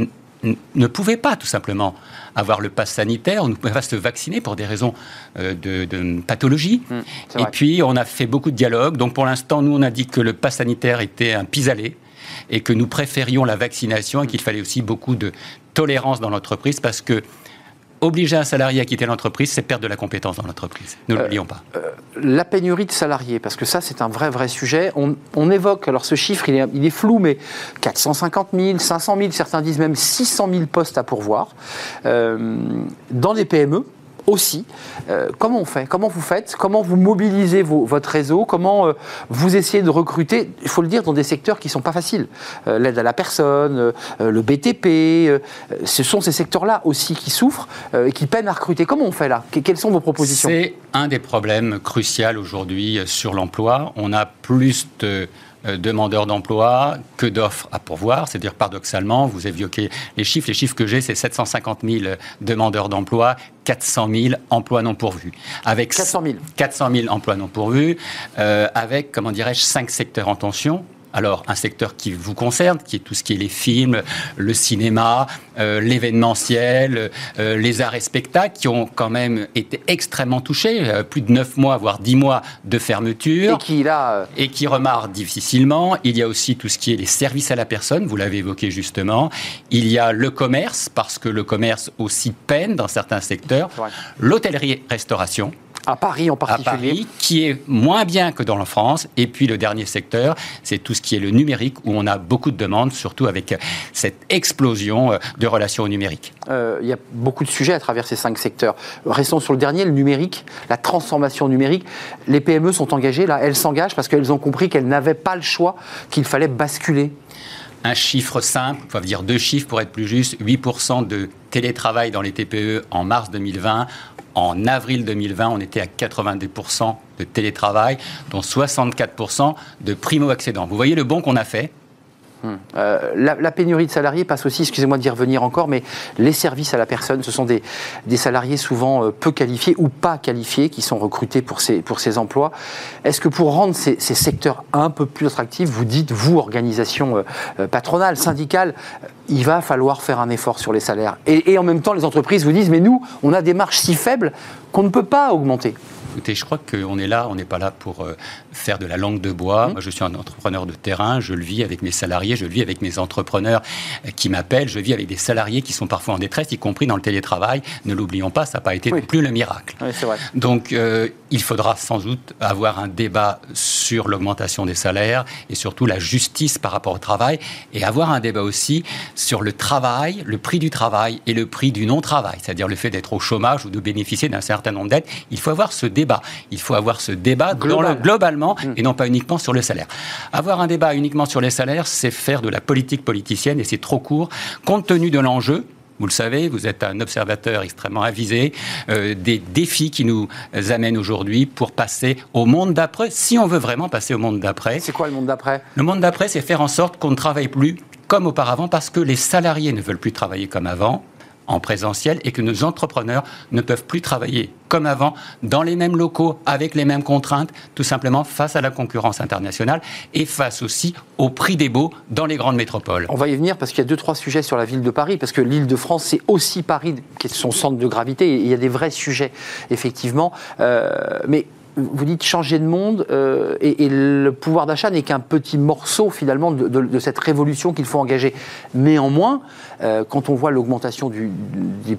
Speaker 4: ne pouvaient pas tout simplement avoir le pass sanitaire, on ne pouvait pas se vacciner pour des raisons euh, de, pathologie. Mmh, et puis, on a fait beaucoup de dialogues. Donc, pour l'instant, nous, on a dit que le pass sanitaire était un pis-aller et que nous préférions la vaccination et qu'il fallait aussi beaucoup de tolérance dans l'entreprise parce que obliger un salarié à quitter l'entreprise, c'est perdre de la compétence dans l'entreprise. Ne euh, l'oublions pas. Euh,
Speaker 1: la pénurie de salariés, parce que ça, c'est un vrai, vrai sujet. On, évoque, alors ce chiffre, il est, il est, flou, mais 450 000, 500 000, certains disent même 600 000 postes à pourvoir euh, dans les PME aussi. Euh, comment on fait Comment vous faites Comment vous mobilisez votre réseau Comment euh, vous essayez de recruter Il faut le dire dans des secteurs qui ne sont pas faciles. Euh, l'aide à la personne, le BTP, ce sont ces secteurs-là aussi qui souffrent et qui peinent à recruter. Comment on fait là? Quelles sont vos propositions?
Speaker 4: C'est un des problèmes cruciaux aujourd'hui sur l'emploi. On a plus de demandeurs d'emploi que d'offres à pourvoir. C'est-à-dire, paradoxalement, vous évoquez les chiffres. Les chiffres que j'ai, c'est 750 000 demandeurs d'emploi, 400 000 emplois non pourvus.
Speaker 1: Avec 400 000.
Speaker 4: 400 000 emplois non pourvus, euh, avec, comment dirais-je, cinq secteurs en tension alors, un secteur qui vous concerne, qui est tout ce qui est les films, le cinéma, euh, l'événementiel, euh, les arts et spectacles, qui ont quand même été extrêmement touchés. Euh, plus de 9 mois, voire 10 mois de fermeture.
Speaker 1: Et qui, là...
Speaker 4: Et qui remarre difficilement. Il y a aussi tout ce qui est les services à la personne, vous l'avez évoqué justement. Il y a le commerce, parce que le commerce aussi peine dans certains secteurs. L'hôtellerie-restauration
Speaker 1: à Paris en particulier. À Paris,
Speaker 4: qui est moins bien que dans la France. Et puis le dernier secteur, c'est tout ce qui est le numérique, où on a beaucoup de demandes, surtout avec cette explosion euh, de relations au numérique.
Speaker 1: Euh, il y a beaucoup de sujets à travers ces cinq secteurs. Restons sur le dernier, le numérique, la transformation numérique. Les PME sont engagées, là, elles s'engagent parce qu'elles ont compris qu'elles n'avaient pas le choix, qu'il fallait basculer
Speaker 4: un chiffre simple, on va dire deux chiffres pour être plus juste, 8% de télétravail dans les TPE en mars 2020. En avril 2020, on était à 82% de télétravail, dont 64% de primo-accédants. Vous voyez le bon qu'on a fait
Speaker 1: Hmm. Euh, la, pénurie de salariés passe aussi, excusez-moi d'y revenir encore, mais les services à la personne, ce sont des, salariés souvent euh, peu qualifiés ou pas qualifiés qui sont recrutés pour ces, pour ces emplois. Est-ce que pour rendre ces, secteurs un peu plus attractifs, vous dites, vous, organisation euh, patronale, syndicale, il va falloir faire un effort sur les salaires? Et, et en même temps, les entreprises vous disent, mais nous, on a des marges si faibles qu'on ne peut pas augmenter
Speaker 4: Écoutez, je crois qu'on est là, on n'est pas là pour euh, faire de la langue de bois. Mmh. Moi, je suis un entrepreneur de terrain, je le vis avec mes salariés, je le vis avec mes entrepreneurs euh, qui m'appellent, je vis avec des salariés qui sont parfois en détresse, y compris dans le télétravail. Ne l'oublions pas, ça n'a pas été non plus le miracle.
Speaker 1: Oui, vrai.
Speaker 4: Donc, euh, il faudra sans doute avoir un débat sur l'augmentation des salaires et surtout la justice par rapport au travail et avoir un débat aussi sur le travail, le prix du travail et le prix du non-travail, c'est-à-dire le fait d'être au chômage ou de bénéficier d'un certain nombre d'aides. Il faut avoir ce débat il faut avoir ce débat globalement mm. et non pas uniquement sur le salaire. Avoir un débat uniquement sur les salaires, c'est faire de la politique politicienne et c'est trop court compte tenu de l'enjeu. Vous le savez, vous êtes un observateur extrêmement avisé euh, des défis qui nous amènent aujourd'hui pour passer au monde d'après, si on veut vraiment passer au monde d'après.
Speaker 1: C'est quoi le monde d'après?
Speaker 4: Le monde d'après, c'est faire en sorte qu'on ne travaille plus comme auparavant parce que les salariés ne veulent plus travailler comme avant en présentiel et que nos entrepreneurs ne peuvent plus travailler comme avant dans les mêmes locaux avec les mêmes contraintes, tout simplement face à la concurrence internationale et face aussi au prix des baux dans les grandes métropoles.
Speaker 1: On va y venir parce qu'il y a deux trois sujets sur la ville de Paris parce que l'île de France c'est aussi Paris qui est son centre de gravité et il y a des vrais sujets effectivement, euh, mais vous dites changer de monde euh, et, le pouvoir d'achat n'est qu'un petit morceau finalement de, cette révolution qu'il faut engager. Néanmoins, euh, quand on voit l'augmentation du,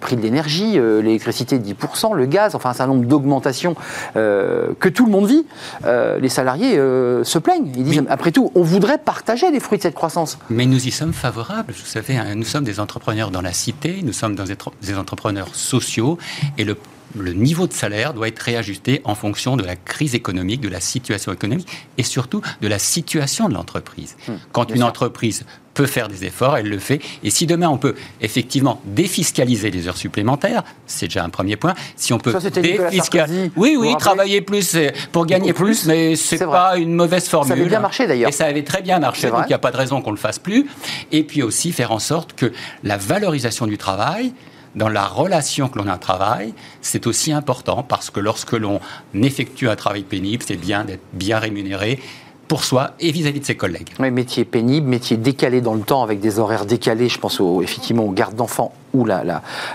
Speaker 1: prix de l'énergie, euh, l'électricité de 10%, le gaz, enfin un certain nombre d'augmentations que tout le monde vit, les salariés se plaignent. Ils disent, après tout, on voudrait partager les fruits de cette croissance.
Speaker 4: Mais nous y sommes favorables. Vous savez, hein, nous sommes des entrepreneurs dans la cité, nous sommes des entrepreneurs sociaux et le le niveau de salaire doit être réajusté en fonction de la crise économique, de la situation économique et surtout de la situation de l'entreprise. Hmm, Quand une entreprise peut faire des efforts, elle le fait. Et si demain on peut effectivement défiscaliser les heures supplémentaires, c'est déjà un premier point. Si on peut
Speaker 1: défiscaliser,
Speaker 4: oui, oui, travailler plus pour gagner plus, mais c'est pas une mauvaise formule. Ça
Speaker 1: avait bien marché d'ailleurs.
Speaker 4: Et ça avait très bien marché, donc il n'y a pas de raison qu'on le fasse plus. Et puis aussi faire en sorte que la valorisation du travail dans la relation que l'on a au travail, c'est aussi important parce que lorsque l'on effectue un travail pénible, c'est bien d'être bien rémunéré pour soi et vis-à-vis de ses collègues.
Speaker 1: Métier pénible, métier décalé dans le temps avec des horaires décalés, je pense effectivement aux gardes d'enfants ou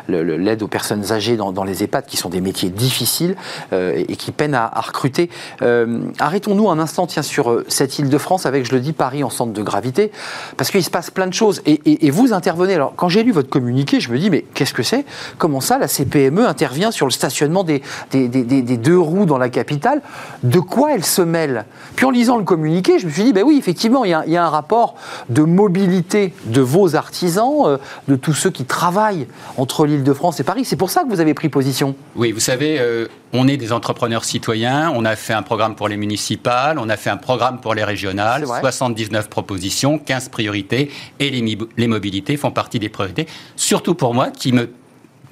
Speaker 1: l'aide aux personnes âgées dans, les EHPAD, qui sont des métiers difficiles euh, et, qui peinent à, recruter. Euh, arrêtons-nous un instant tiens, sur euh, cette île de France avec, je le dis, Paris en centre de gravité, parce qu'il se passe plein de choses. Et, vous intervenez. Alors, quand j'ai lu votre communiqué, je me dis, mais qu'est-ce que c'est? Comment ça, la CPME intervient sur le stationnement des, deux roues dans la capitale? De quoi elle se mêle? Puis en lisant le communiqué, je me suis dit, ben oui, effectivement, il y a un rapport de mobilité de vos artisans, de tous ceux qui travaillent entre l'Île-de-France et Paris. C'est pour ça que vous avez pris position.
Speaker 4: Oui, vous savez, euh, on est des entrepreneurs citoyens. On a fait un programme pour les municipales, on a fait un programme pour les régionales, 79 propositions, 15 priorités, et les, les mobilités font partie des priorités. Surtout pour moi, qui me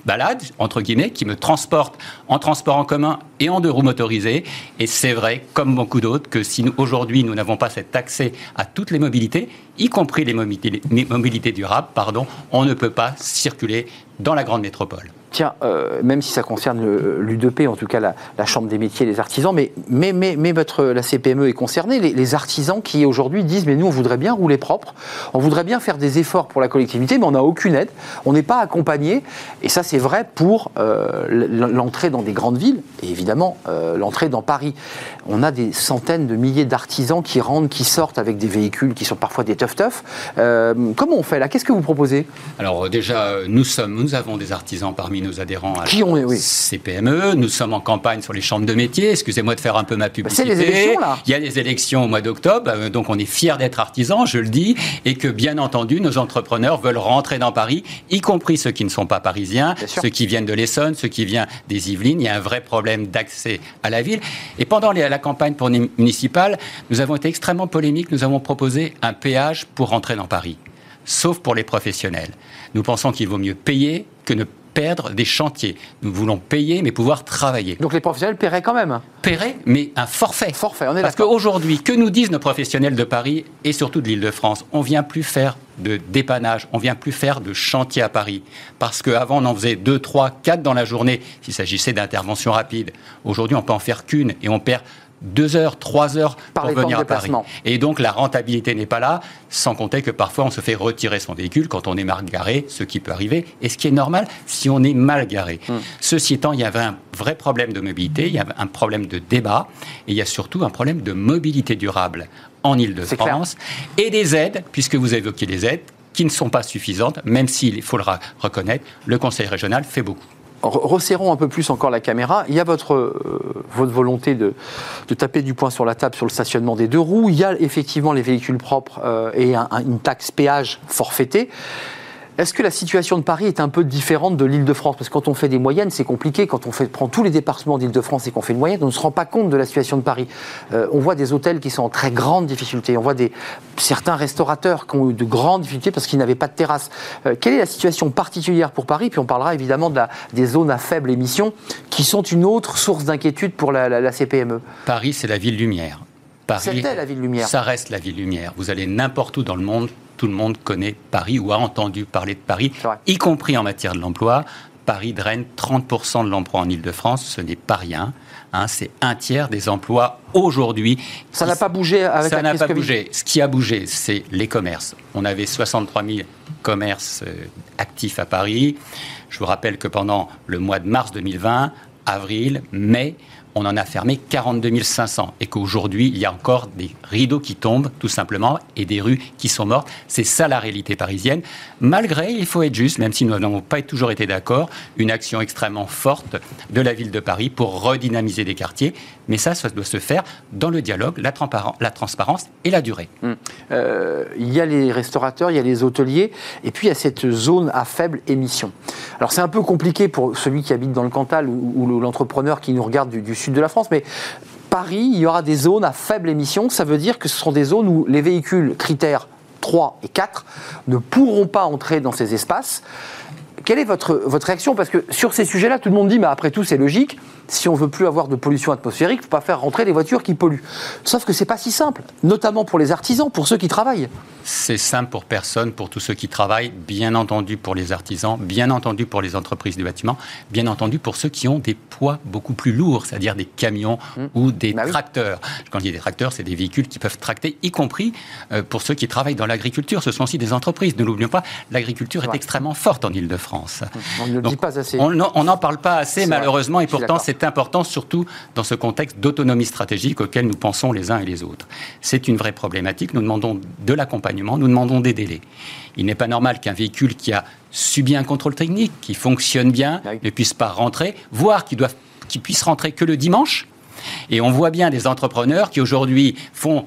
Speaker 4: balade, entre guillemets, qui me transporte en transport en commun et en deux roues motorisées. Et c'est vrai, comme beaucoup d'autres, que si aujourd'hui nous n'avons pas cet accès à toutes les mobilités, y compris les mobilités, les mobilités durables, pardon, on ne peut pas circuler dans la grande métropole.
Speaker 1: Tiens, euh, même si ça concerne l'U2P, en tout cas la, Chambre des métiers et des artisans, mais, mais, mais, votre, la CPME est concernée, les, artisans qui aujourd'hui disent mais nous on voudrait bien rouler propre, on voudrait bien faire des efforts pour la collectivité, mais on n'a aucune aide, on n'est pas accompagné, et ça c'est vrai pour euh, l'entrée dans des grandes villes, et évidemment euh, l'entrée dans Paris. On a des centaines de milliers d'artisans qui rentrent, qui sortent avec des véhicules qui sont parfois des teuf-teuf. comment on fait là? Qu'est-ce que vous proposez?
Speaker 4: Alors déjà, nous, sommes, nous avons des artisans parmi nos adhérents à
Speaker 1: Qui ont,
Speaker 4: ces PME. Nous sommes en campagne sur les chambres de métiers. Excusez-moi de faire un peu ma publicité.
Speaker 1: Bah, c'est les élections, là.
Speaker 4: Il y a les élections au mois d'octobre, euh, donc on est fiers d'être artisans, je le dis, et que bien entendu, nos entrepreneurs veulent rentrer dans Paris, y compris ceux qui ne sont pas parisiens, ceux qui viennent de l'Essonne, ceux qui viennent des Yvelines. Il y a un vrai problème d'accès à la ville. Et pendant la campagne pour municipale, nous avons été extrêmement polémiques. Nous avons proposé un péage pour rentrer dans Paris sauf pour les professionnels. Nous pensons qu'il vaut mieux payer que ne perdre des chantiers. Nous voulons payer, mais pouvoir travailler.
Speaker 1: Donc les professionnels paieraient quand même
Speaker 4: Paieraient, mais un forfait.
Speaker 1: Forfait, on est
Speaker 4: Parce qu'aujourd'hui, que nous disent nos professionnels de Paris et surtout de l'Île-de-France On vient plus faire de dépannage, on vient plus faire de chantier à Paris. Parce qu'avant, on en faisait 2, 3, 4 dans la journée s'il s'agissait d'interventions rapides. Aujourd'hui, on peut en faire qu'une et on perd deux heures, trois heures pour venir à Paris. Et donc la rentabilité n'est pas là, sans compter que parfois on se fait retirer son véhicule quand on est mal garé, ce qui peut arriver, et ce qui est normal si on est mal garé. Hmm. Ceci étant, il y avait un vrai problème de mobilité, il y avait un problème de débat, et il y a surtout un problème de mobilité durable en Ile-de-France, et des aides, puisque vous évoquez les aides, qui ne sont pas suffisantes, même s'il faut le reconnaître, le Conseil régional fait beaucoup
Speaker 1: resserrons un peu plus encore la caméra. Il y a votre, euh, volonté de, taper du poing sur la table sur le stationnement des deux roues. Il y a effectivement les véhicules propres euh, et une taxe péage forfaitée. Est-ce que la situation de Paris est un peu différente de l'île de France Parce que quand on fait des moyennes, c'est compliqué. Quand on fait, prend tous les départements d'île de France et qu'on fait une moyenne, on ne se rend pas compte de la situation de Paris. Euh, on voit des hôtels qui sont en très grande difficulté. On voit des, certains restaurateurs qui ont eu de grandes difficultés parce qu'ils n'avaient pas de terrasse. Euh, quelle est la situation particulière pour Paris? Puis on parlera évidemment de des zones à faible émission qui sont une autre source d'inquiétude pour la, la CPME.
Speaker 4: Paris, c'est la ville lumière.
Speaker 1: Paris, la ville lumière.
Speaker 4: Ça reste la ville lumière. Vous allez n'importe où dans le monde, tout le monde connaît Paris ou a entendu parler de Paris, y compris en matière de l'emploi. Paris draine 30% de l'emploi en Ile-de-France, ce n'est pas rien. Hein, c'est un tiers des emplois aujourd'hui.
Speaker 1: Ça n'a pas bougé avec
Speaker 4: Ça n'a pas bougé. Ce qui a bougé, c'est les commerces. On avait 63 000 commerces euh, actifs à Paris. Je vous rappelle que pendant le mois de mars 2020, avril, mai, on en a fermé 42 500 et qu'aujourd'hui, il y a encore des rideaux qui tombent, tout simplement, et des rues qui sont mortes. C'est ça la réalité parisienne. Malgré, il faut être juste, même si nous n'avons pas toujours été d'accord, une action extrêmement forte de la ville de Paris pour redynamiser des quartiers. Mais ça, ça doit se faire dans le dialogue, la, transparence et la durée.
Speaker 1: Hum. Euh, il y a les restaurateurs, il y a les hôteliers, et puis il y a cette zone à faible émission. Alors c'est un peu compliqué pour celui qui habite dans le Cantal ou, l'entrepreneur qui nous regarde du, sud de la France, mais Paris, il y aura des zones à faible émission. Ça veut dire que ce sont des zones où les véhicules critères 3 et 4 ne pourront pas entrer dans ces espaces. Quelle est votre, votre réaction? Parce que sur ces sujets-là, tout le monde dit, mais après tout, c'est logique si on veut plus avoir de pollution atmosphérique, il ne faut pas faire rentrer les voitures qui polluent. Sauf que c'est pas si simple, notamment pour les artisans, pour ceux qui travaillent.
Speaker 4: C'est simple pour personne, pour tous ceux qui travaillent, bien entendu pour les artisans, bien entendu pour les entreprises du bâtiment, bien entendu pour ceux qui ont des poids beaucoup plus lourds, c'est-à-dire des camions mmh. ou des bah tracteurs. Quand je dis des tracteurs, c'est des véhicules qui peuvent tracter, y compris euh, pour ceux qui travaillent dans l'agriculture. Ce sont aussi des entreprises. Ne l'oublions pas, l'agriculture est, extrêmement forte en Ile-de-France.
Speaker 1: On ne le dit pas assez.
Speaker 4: On n'en parle pas assez, malheureusement, et pourtant c'est important, surtout dans ce contexte d'autonomie stratégique auquel nous pensons les uns et les autres. C'est une vraie problématique. Nous demandons de l'accompagnement, nous demandons des délais. Il n'est pas normal qu'un véhicule qui a subi un contrôle technique, qui fonctionne bien, ne puisse pas rentrer, voire qu'il puisse rentrer que le dimanche. Et on voit bien des entrepreneurs qui aujourd'hui font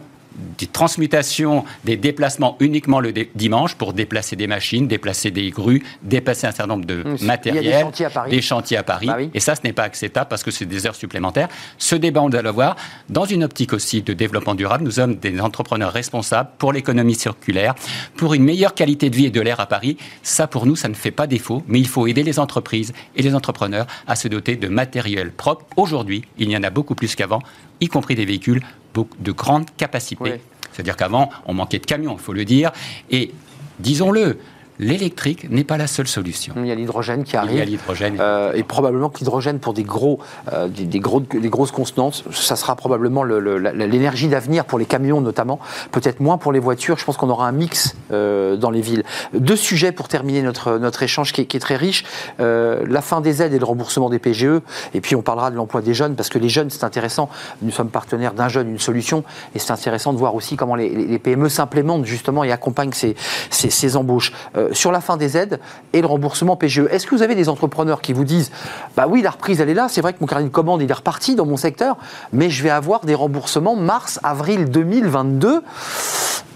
Speaker 4: des transmutations, des déplacements uniquement le dimanche pour déplacer des machines, déplacer des grues, déplacer un certain nombre de matériels.
Speaker 1: des chantiers à Paris.
Speaker 4: Des chantiers à Paris. Bah Et ça, ce n'est pas acceptable parce que c'est des heures supplémentaires. Ce débat, on doit le voir. Dans une optique aussi de développement durable, nous sommes des entrepreneurs responsables pour l'économie circulaire, pour une meilleure qualité de vie et de l'air à Paris. Ça, pour nous, ça ne fait pas défaut, mais il faut aider les entreprises et les entrepreneurs à se doter de matériel propre. Aujourd'hui, il y en a beaucoup plus qu'avant, y compris des véhicules de grande capacité. C'est-à-dire qu'avant, on manquait de camions, il faut le dire. Et disons-le, l'électrique n'est pas la seule solution.
Speaker 1: Il y a l'hydrogène qui arrive.
Speaker 4: Il y a l'hydrogène.
Speaker 1: Euh, et probablement que l'hydrogène, pour des, gros, euh, des, gros, des grosses constances, ça sera probablement l'énergie d'avenir pour les camions notamment, peut-être moins pour les voitures. Je pense qu'on aura un mix euh, dans les villes. Deux sujets pour terminer notre, notre échange qui est, qui est très riche. la fin des aides et le remboursement des PGE. Et puis on parlera de l'emploi des jeunes, parce que les jeunes, c'est intéressant. Nous sommes partenaires d'un jeune, une solution. Et c'est intéressant de voir aussi comment les, les PME s'implémentent justement et accompagnent ces, ces, ces embauches sur la fin des aides et le remboursement PGE. Est-ce que vous avez des entrepreneurs qui vous disent Bah oui, la reprise, elle est là, c'est vrai que mon carnet de commande, il est reparti dans mon secteur, mais je vais avoir des remboursements mars, avril 2022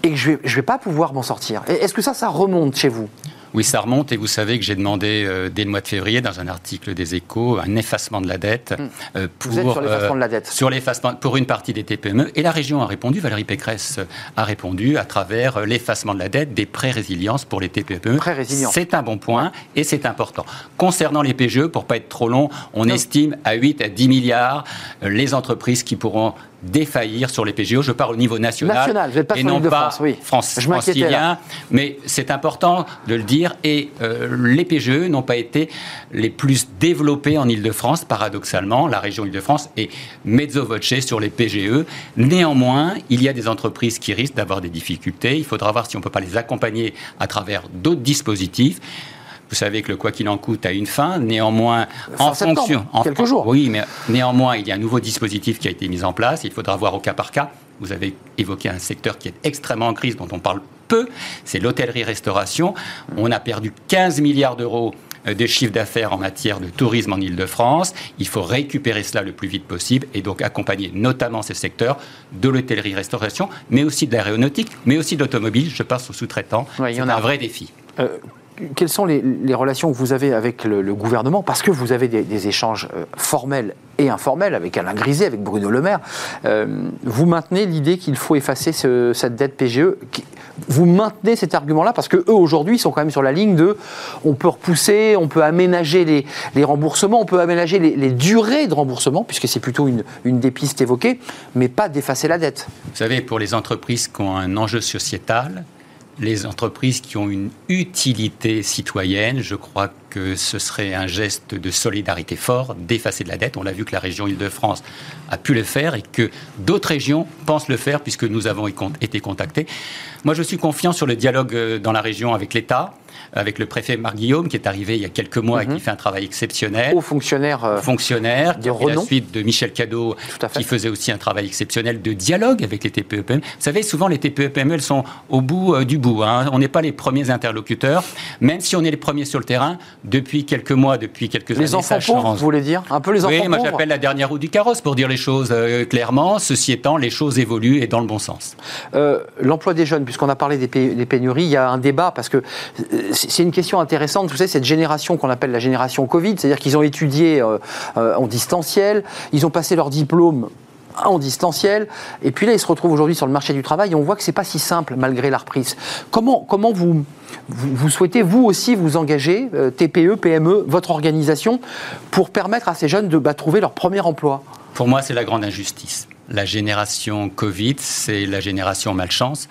Speaker 1: et que je ne je vais pas pouvoir m'en sortir. Est-ce que ça, ça remonte chez vous?
Speaker 4: Oui, ça remonte et vous savez que j'ai demandé euh, dès le mois de février dans un article des Échos un effacement de la dette.
Speaker 1: Hmm. Euh, pour, vous êtes sur l'effacement de la dette
Speaker 4: Sur l'effacement pour une partie des TPME et la région a répondu. Valérie Pécresse a répondu à travers euh, l'effacement de la dette des prêts résilience pour les TPME.
Speaker 1: Prêts résilience.
Speaker 4: C'est un bon point et c'est important. Concernant les PGE, pour pas être trop long, on estime à 8 à 10 milliards les entreprises qui pourront défaillir sur les PGO. Je parle au niveau national,
Speaker 1: national je pas
Speaker 4: et non
Speaker 1: pas
Speaker 4: France, oui. France, je francilien. Mais c'est important de le dire. Et euh, les PGE n'ont pas été les plus développés en Ile-de-France, paradoxalement. La région Ile-de-France est mezzo voce sur les PGE. Néanmoins, il y a des entreprises qui risquent d'avoir des difficultés. Il faudra voir si on ne peut pas les accompagner à travers d'autres dispositifs. Vous savez que le quoi qu'il en coûte a une fin. Néanmoins,
Speaker 1: en fonction. En quelques jours.
Speaker 4: Oui, mais néanmoins, il y a un nouveau dispositif qui a été mis en place. Il faudra voir au cas par cas. Vous avez évoqué un secteur qui est extrêmement en crise, dont on parle peu. C'est l'hôtellerie-restauration. On a perdu 15 milliards d'euros euh, de chiffre d'affaires en matière de tourisme en Ile-de-France. Il faut récupérer cela le plus vite possible et donc accompagner notamment ces secteurs de l'hôtellerie-restauration, mais aussi de l'aéronautique, mais aussi de l'automobile. Je passe aux sous-traitants. C'est un vrai défi.
Speaker 1: Euh, quelles sont les, relations que vous avez avec le, gouvernement? Parce que vous avez des, échanges euh, formels et informels avec Alain Griset, avec Bruno Le Maire. Euh, vous maintenez l'idée qu'il faut effacer cette dette PGE Vous maintenez cet argument-là parce que eux aujourd'hui sont quand même sur la ligne de on peut repousser, on peut aménager les, remboursements, on peut aménager les, durées de remboursement, puisque c'est plutôt une, une des pistes évoquées, mais pas d'effacer la dette.
Speaker 4: Vous savez, pour les entreprises qui ont un enjeu sociétal, les entreprises qui ont une utilité citoyenne, je crois que ce serait un geste de solidarité fort d'effacer de la dette. On l'a vu que la région Île-de-France a pu le faire et que d'autres régions pensent le faire puisque nous avons été contactés. Moi, je suis confiant sur le dialogue euh, dans la région avec l'État avec le préfet Marc Guillaume, qui est arrivé il y a quelques mois et qui mhm. fait un travail exceptionnel.
Speaker 1: Haut fonctionnaire. Euh,
Speaker 4: fonctionnaire, de la suite de Michel Cadeau, qui faisait aussi un travail exceptionnel de dialogue avec les TPE-PME. Vous savez, souvent les TPE-PME, elles sont au bout euh, du bout. Hein. On n'est pas les premiers interlocuteurs, même si on est les premiers sur le terrain depuis quelques mois, depuis quelques
Speaker 1: les années. Les enfants pauvres, vous voulez dire Un peu les enfants
Speaker 4: Oui, moi j'appelle la dernière roue du carrosse pour dire les choses euh, clairement. Ceci étant, les choses évoluent et dans le bon sens.
Speaker 1: L'emploi des jeunes, puisqu'on a parlé des, des, pénuries, il y a un débat parce que c'est une question intéressante. Vous savez, cette génération qu'on appelle la génération Covid, c'est-à-dire qu'ils ont étudié euh, euh, en distanciel, ils ont passé leur diplôme en distanciel. Et puis là, ils se retrouvent aujourd'hui sur le marché du travail et on voit que c'est pas si simple malgré la reprise. Comment, comment vous, vous, souhaitez, vous aussi, vous engager, euh, TPE, PME, votre organisation, pour permettre à ces jeunes de bah, trouver leur premier emploi?
Speaker 4: Pour moi, c'est la grande injustice. La génération Covid, c'est la génération malchance.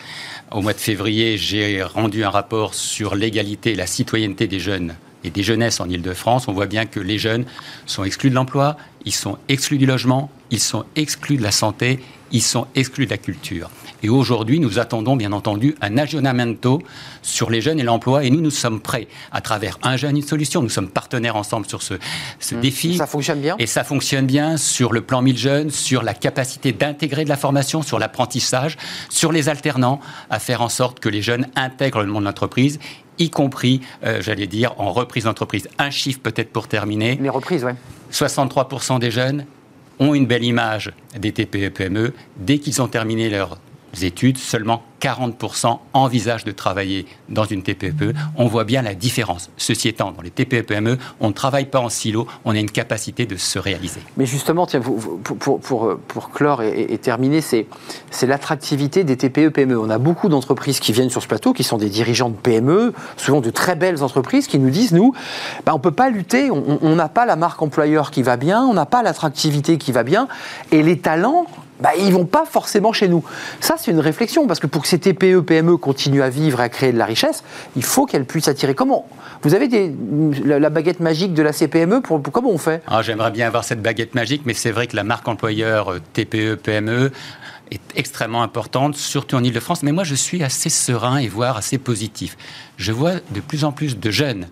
Speaker 4: Au mois de février, j'ai rendu un rapport sur l'égalité et la citoyenneté des jeunes et des jeunesses en Ile-de-France. On voit bien que les jeunes sont exclus de l'emploi, ils sont exclus du logement, ils sont exclus de la santé, ils sont exclus de la culture. Et aujourd'hui, nous attendons bien entendu un aggiornamento sur les jeunes et l'emploi. Et nous, nous sommes prêts, à travers un jeune, une solution. Nous sommes partenaires ensemble sur ce, ce mmh. défi.
Speaker 1: Ça fonctionne bien
Speaker 4: Et ça fonctionne bien sur le plan 1000 jeunes, sur la capacité d'intégrer de la formation, sur l'apprentissage, sur les alternants, à faire en sorte que les jeunes intègrent le monde de l'entreprise y compris, euh, j'allais dire, en reprise d'entreprise. Un chiffre peut-être pour terminer.
Speaker 1: Les reprises, oui.
Speaker 4: 63% des jeunes ont une belle image des TPE-PME dès qu'ils ont terminé leur études, seulement 40% envisagent de travailler dans une TPE. On voit bien la différence. Ceci étant, dans les TPE-PME, on ne travaille pas en silo, on a une capacité de se réaliser.
Speaker 1: Mais justement, tiens, pour, pour, pour, clore et, terminer, c'est l'attractivité des TPE-PME. On a beaucoup d'entreprises qui viennent sur ce plateau, qui sont des dirigeants de PME, souvent de très belles entreprises, qui nous disent, nous, bah, on ne peut pas lutter, on n'a pas la marque employeur qui va bien, on n'a pas l'attractivité qui va bien, et les talents, bah, ils vont pas forcément chez nous. Ça, c'est une réflexion, parce que pour que ces TPE, PME continuent à vivre et à créer de la richesse, il faut qu'elles puissent attirer. Comment Vous avez la, baguette magique de la CPME pour, Comment on fait?
Speaker 4: Ah, J'aimerais bien avoir cette baguette magique, mais c'est vrai que la marque employeur euh, TPE, PME est extrêmement importante, surtout en Ile-de-France. Mais moi, je suis assez serein et voire assez positif. Je vois de plus en plus de jeunes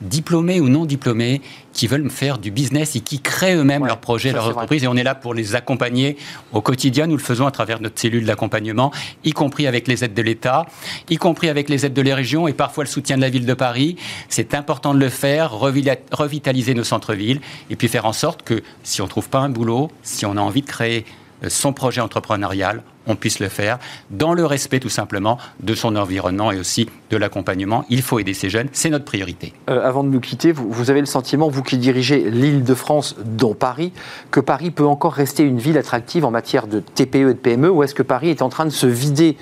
Speaker 4: diplômés ou non diplômés, qui veulent faire du business et qui créent eux-mêmes leur projet, leur entreprise. Et on est là pour les accompagner au quotidien. Nous le faisons à travers notre cellule d'accompagnement, y compris avec les aides de l'État, y compris avec les aides de les régions et parfois le soutien de la ville de Paris. C'est important de le faire, revitaliser nos centres-villes et puis faire en sorte que si on ne trouve pas un boulot, si on a envie de créer son projet entrepreneurial, on puisse le faire dans le respect tout simplement de son environnement et aussi de l'accompagnement. Il faut aider ces jeunes, c'est notre priorité.
Speaker 1: Euh, avant de nous quitter, vous, avez le sentiment, vous qui dirigez l'île de France, dont Paris, que Paris peut encore rester une ville attractive en matière de TPE et de PME, ou est-ce que Paris est en train de se vider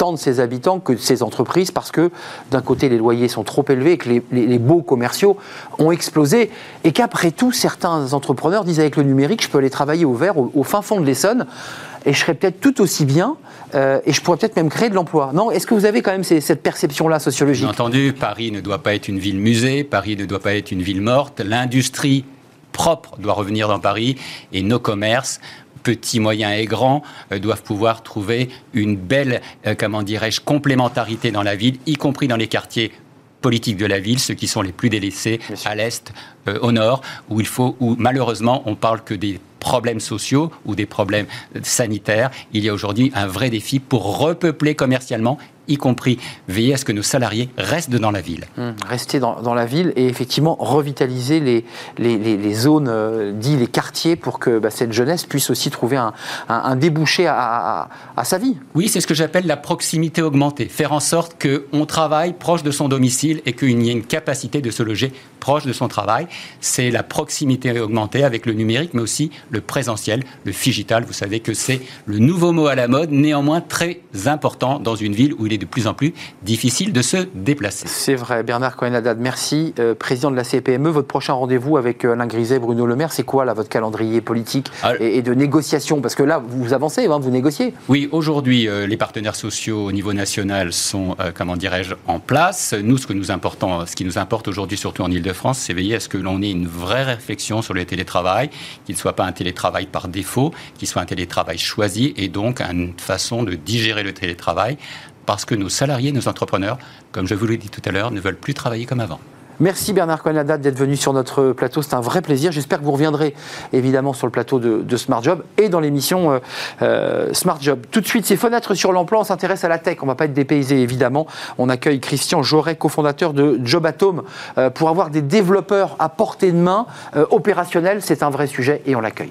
Speaker 1: tant de ses habitants que de ses entreprises parce que d'un côté les loyers sont trop élevés et que les, beaux commerciaux ont explosé et qu'après tout certains entrepreneurs disent avec le numérique je peux aller travailler au vert au, fin fond de l'Essonne et je serais peut-être tout aussi bien euh, et je pourrais peut-être même créer de l'emploi. Non Est-ce que vous avez quand même cette perception-là sociologique?
Speaker 4: Bien entendu, Paris ne doit pas être une ville musée, Paris ne doit pas être une ville morte, l'industrie propre doit revenir dans Paris et nos commerces petits, moyens et grands, euh, doivent pouvoir trouver une belle, euh, comment dirais-je, complémentarité dans la ville, y compris dans les quartiers politiques de la ville, ceux qui sont les plus délaissés, à l'est, euh, au nord, où il faut, où malheureusement on parle que des problèmes sociaux ou des problèmes sanitaires. Il y a aujourd'hui un vrai défi pour repeupler commercialement y compris veiller à ce que nos salariés restent dans la ville.
Speaker 1: Hum, rester dans, la ville et effectivement revitaliser les, les, zones, euh, dit les quartiers, pour que bah, cette jeunesse puisse aussi trouver un, débouché à, sa vie.
Speaker 4: Oui, c'est ce que j'appelle la proximité augmentée. Faire en sorte qu'on travaille proche de son domicile et qu'il y ait une capacité de se loger proche de son travail. C'est la proximité augmentée avec le numérique, mais aussi le présentiel, le digital. Vous savez que c'est le nouveau mot à la mode, néanmoins très important dans une ville où il est de plus en plus difficile de se déplacer.
Speaker 1: C'est vrai. Bernard Cohen-Haddad, merci. Euh, président de la CPME, votre prochain rendez-vous avec euh, Alain Griset, Bruno Le Maire, c'est quoi là votre calendrier politique ah, et, de négociation Parce que là, vous avancez, hein, vous négociez.
Speaker 4: Oui, aujourd'hui, euh, les partenaires sociaux au niveau national sont, comment dirais-je, en place. Nous, ce, que nous important, ce qui nous importe aujourd'hui, surtout en Ile-de-France, c'est veiller à ce que l'on ait une vraie réflexion sur le télétravail, qu'il ne soit pas un télétravail par défaut, qu'il soit un télétravail choisi et donc une façon de digérer le télétravail parce que nos salariés, nos entrepreneurs, comme je vous l'ai dit tout à l'heure, ne veulent plus travailler comme avant.
Speaker 1: Merci Bernard Cohen d'être venu sur notre plateau. C'est un vrai plaisir. J'espère que vous reviendrez évidemment sur le plateau de, Smart Job et dans l'émission euh, euh, Smart Job. Tout de suite, ces fenêtres sur l'emploi, on s'intéresse à la tech. On ne va pas être dépaysé évidemment. On accueille Christian Joret, cofondateur de Jobatome, euh, pour avoir des développeurs à portée de main opérationnels. C'est un vrai sujet et on l'accueille.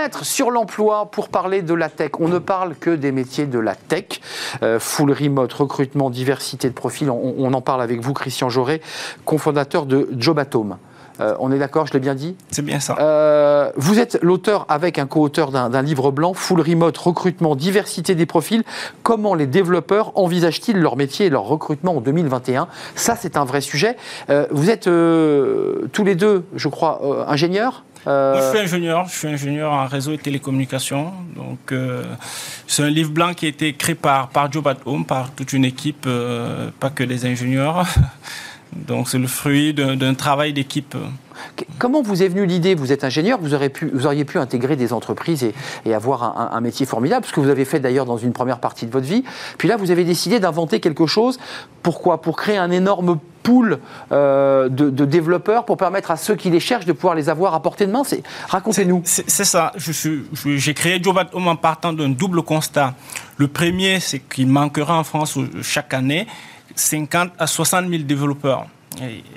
Speaker 1: Fenêtre sur l'emploi pour parler de la tech. On ne parle que des métiers de la tech. Euh, full remote, recrutement, diversité de profils. On, en parle avec vous, Christian Jauré, cofondateur de Jobatome. Euh, on est d'accord, je l'ai bien dit?
Speaker 5: C'est bien ça. Euh,
Speaker 1: vous êtes l'auteur avec un co-auteur d'un livre blanc, Full Remote, recrutement, diversité des profils. Comment les développeurs envisagent-ils leur métier et leur recrutement en 2021 Ça, c'est un vrai sujet. vous êtes tous les deux, je crois, ingénieurs?
Speaker 5: Je suis ingénieur, je suis ingénieur en réseau et télécommunications. Donc, euh, c'est un livre blanc qui a été créé par, par Joe Home, par toute une équipe, euh, pas que des ingénieurs. *laughs* Donc, c'est le fruit d'un travail d'équipe.
Speaker 1: Comment vous est venue l'idée? Vous êtes ingénieur, vous, auriez pu, vous auriez pu intégrer des entreprises et, avoir un, un, métier formidable, ce que vous avez fait d'ailleurs dans une première partie de votre vie. Puis là, vous avez décidé d'inventer quelque chose. Pourquoi? Pour créer un énorme pool de, développeurs pour permettre à ceux qui les cherchent de pouvoir les avoir à portée de main Racontez-nous.
Speaker 5: C'est ça. J'ai créé Jobat Home en partant d'un double constat. Le premier, c'est qu'il manquera en France chaque année 50 à 60 000 développeurs.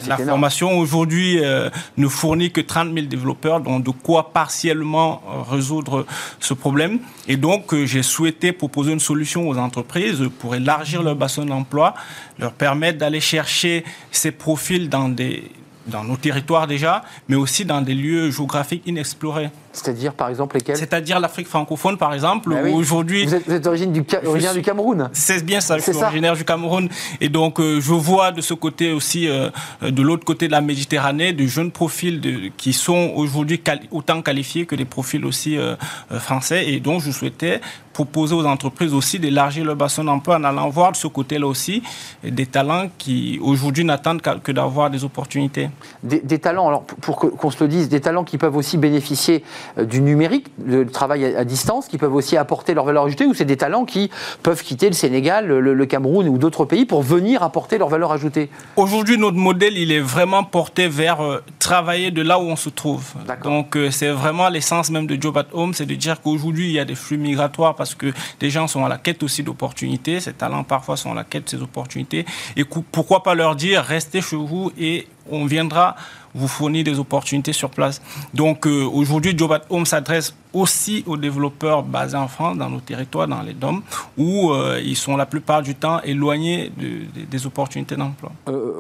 Speaker 5: la formation aujourd'hui euh, ne fournit que 30 000 développeurs, donc de quoi partiellement euh, résoudre ce problème. Et donc, euh, j'ai souhaité proposer une solution aux entreprises pour élargir leur bassin d'emploi, leur permettre d'aller chercher ces profils dans des dans nos territoires déjà, mais aussi dans des lieux géographiques inexplorés.
Speaker 1: C'est-à-dire, par exemple, lesquels
Speaker 5: C'est-à-dire l'Afrique francophone, par exemple,
Speaker 1: bah aujourd'hui... Vous êtes, originaire du, du Cameroun
Speaker 5: C'est bien ça, je suis originaire du Cameroun. Et donc, euh, je vois de ce côté aussi, euh, de l'autre côté de la Méditerranée, de jeunes profils de, qui sont aujourd'hui autant qualifiés que des profils aussi euh, français. Et donc, je souhaitais proposer aux entreprises aussi d'élargir leur bassin d'emploi en allant voir de ce côté-là aussi des talents qui, aujourd'hui, n'attendent que d'avoir des opportunités.
Speaker 1: Des, des, talents, alors pour qu'on se le dise, des talents qui peuvent aussi bénéficier euh, du numérique, du travail à, distance, qui peuvent aussi apporter leur valeur ajoutée, ou c'est des talents qui peuvent quitter le Sénégal, le, Cameroun ou d'autres pays pour venir apporter leur valeur ajoutée
Speaker 5: Aujourd'hui, notre modèle, il est vraiment porté vers euh, travailler de là où on se trouve. Donc, euh, c'est vraiment l'essence même de Job at Home, c'est de dire qu'aujourd'hui, il y a des flux migratoires parce que des gens sont à la quête aussi d'opportunités, ces talents parfois sont à la quête de ces opportunités. Et pourquoi pas leur dire, restez chez vous et on viendra vous fournir des opportunités sur place. Donc euh, aujourd'hui, Job Home s'adresse aussi aux développeurs basés en France, dans nos territoires, dans les DOM, où euh, ils sont la plupart du temps éloignés des opportunités d'emploi.
Speaker 1: Euh,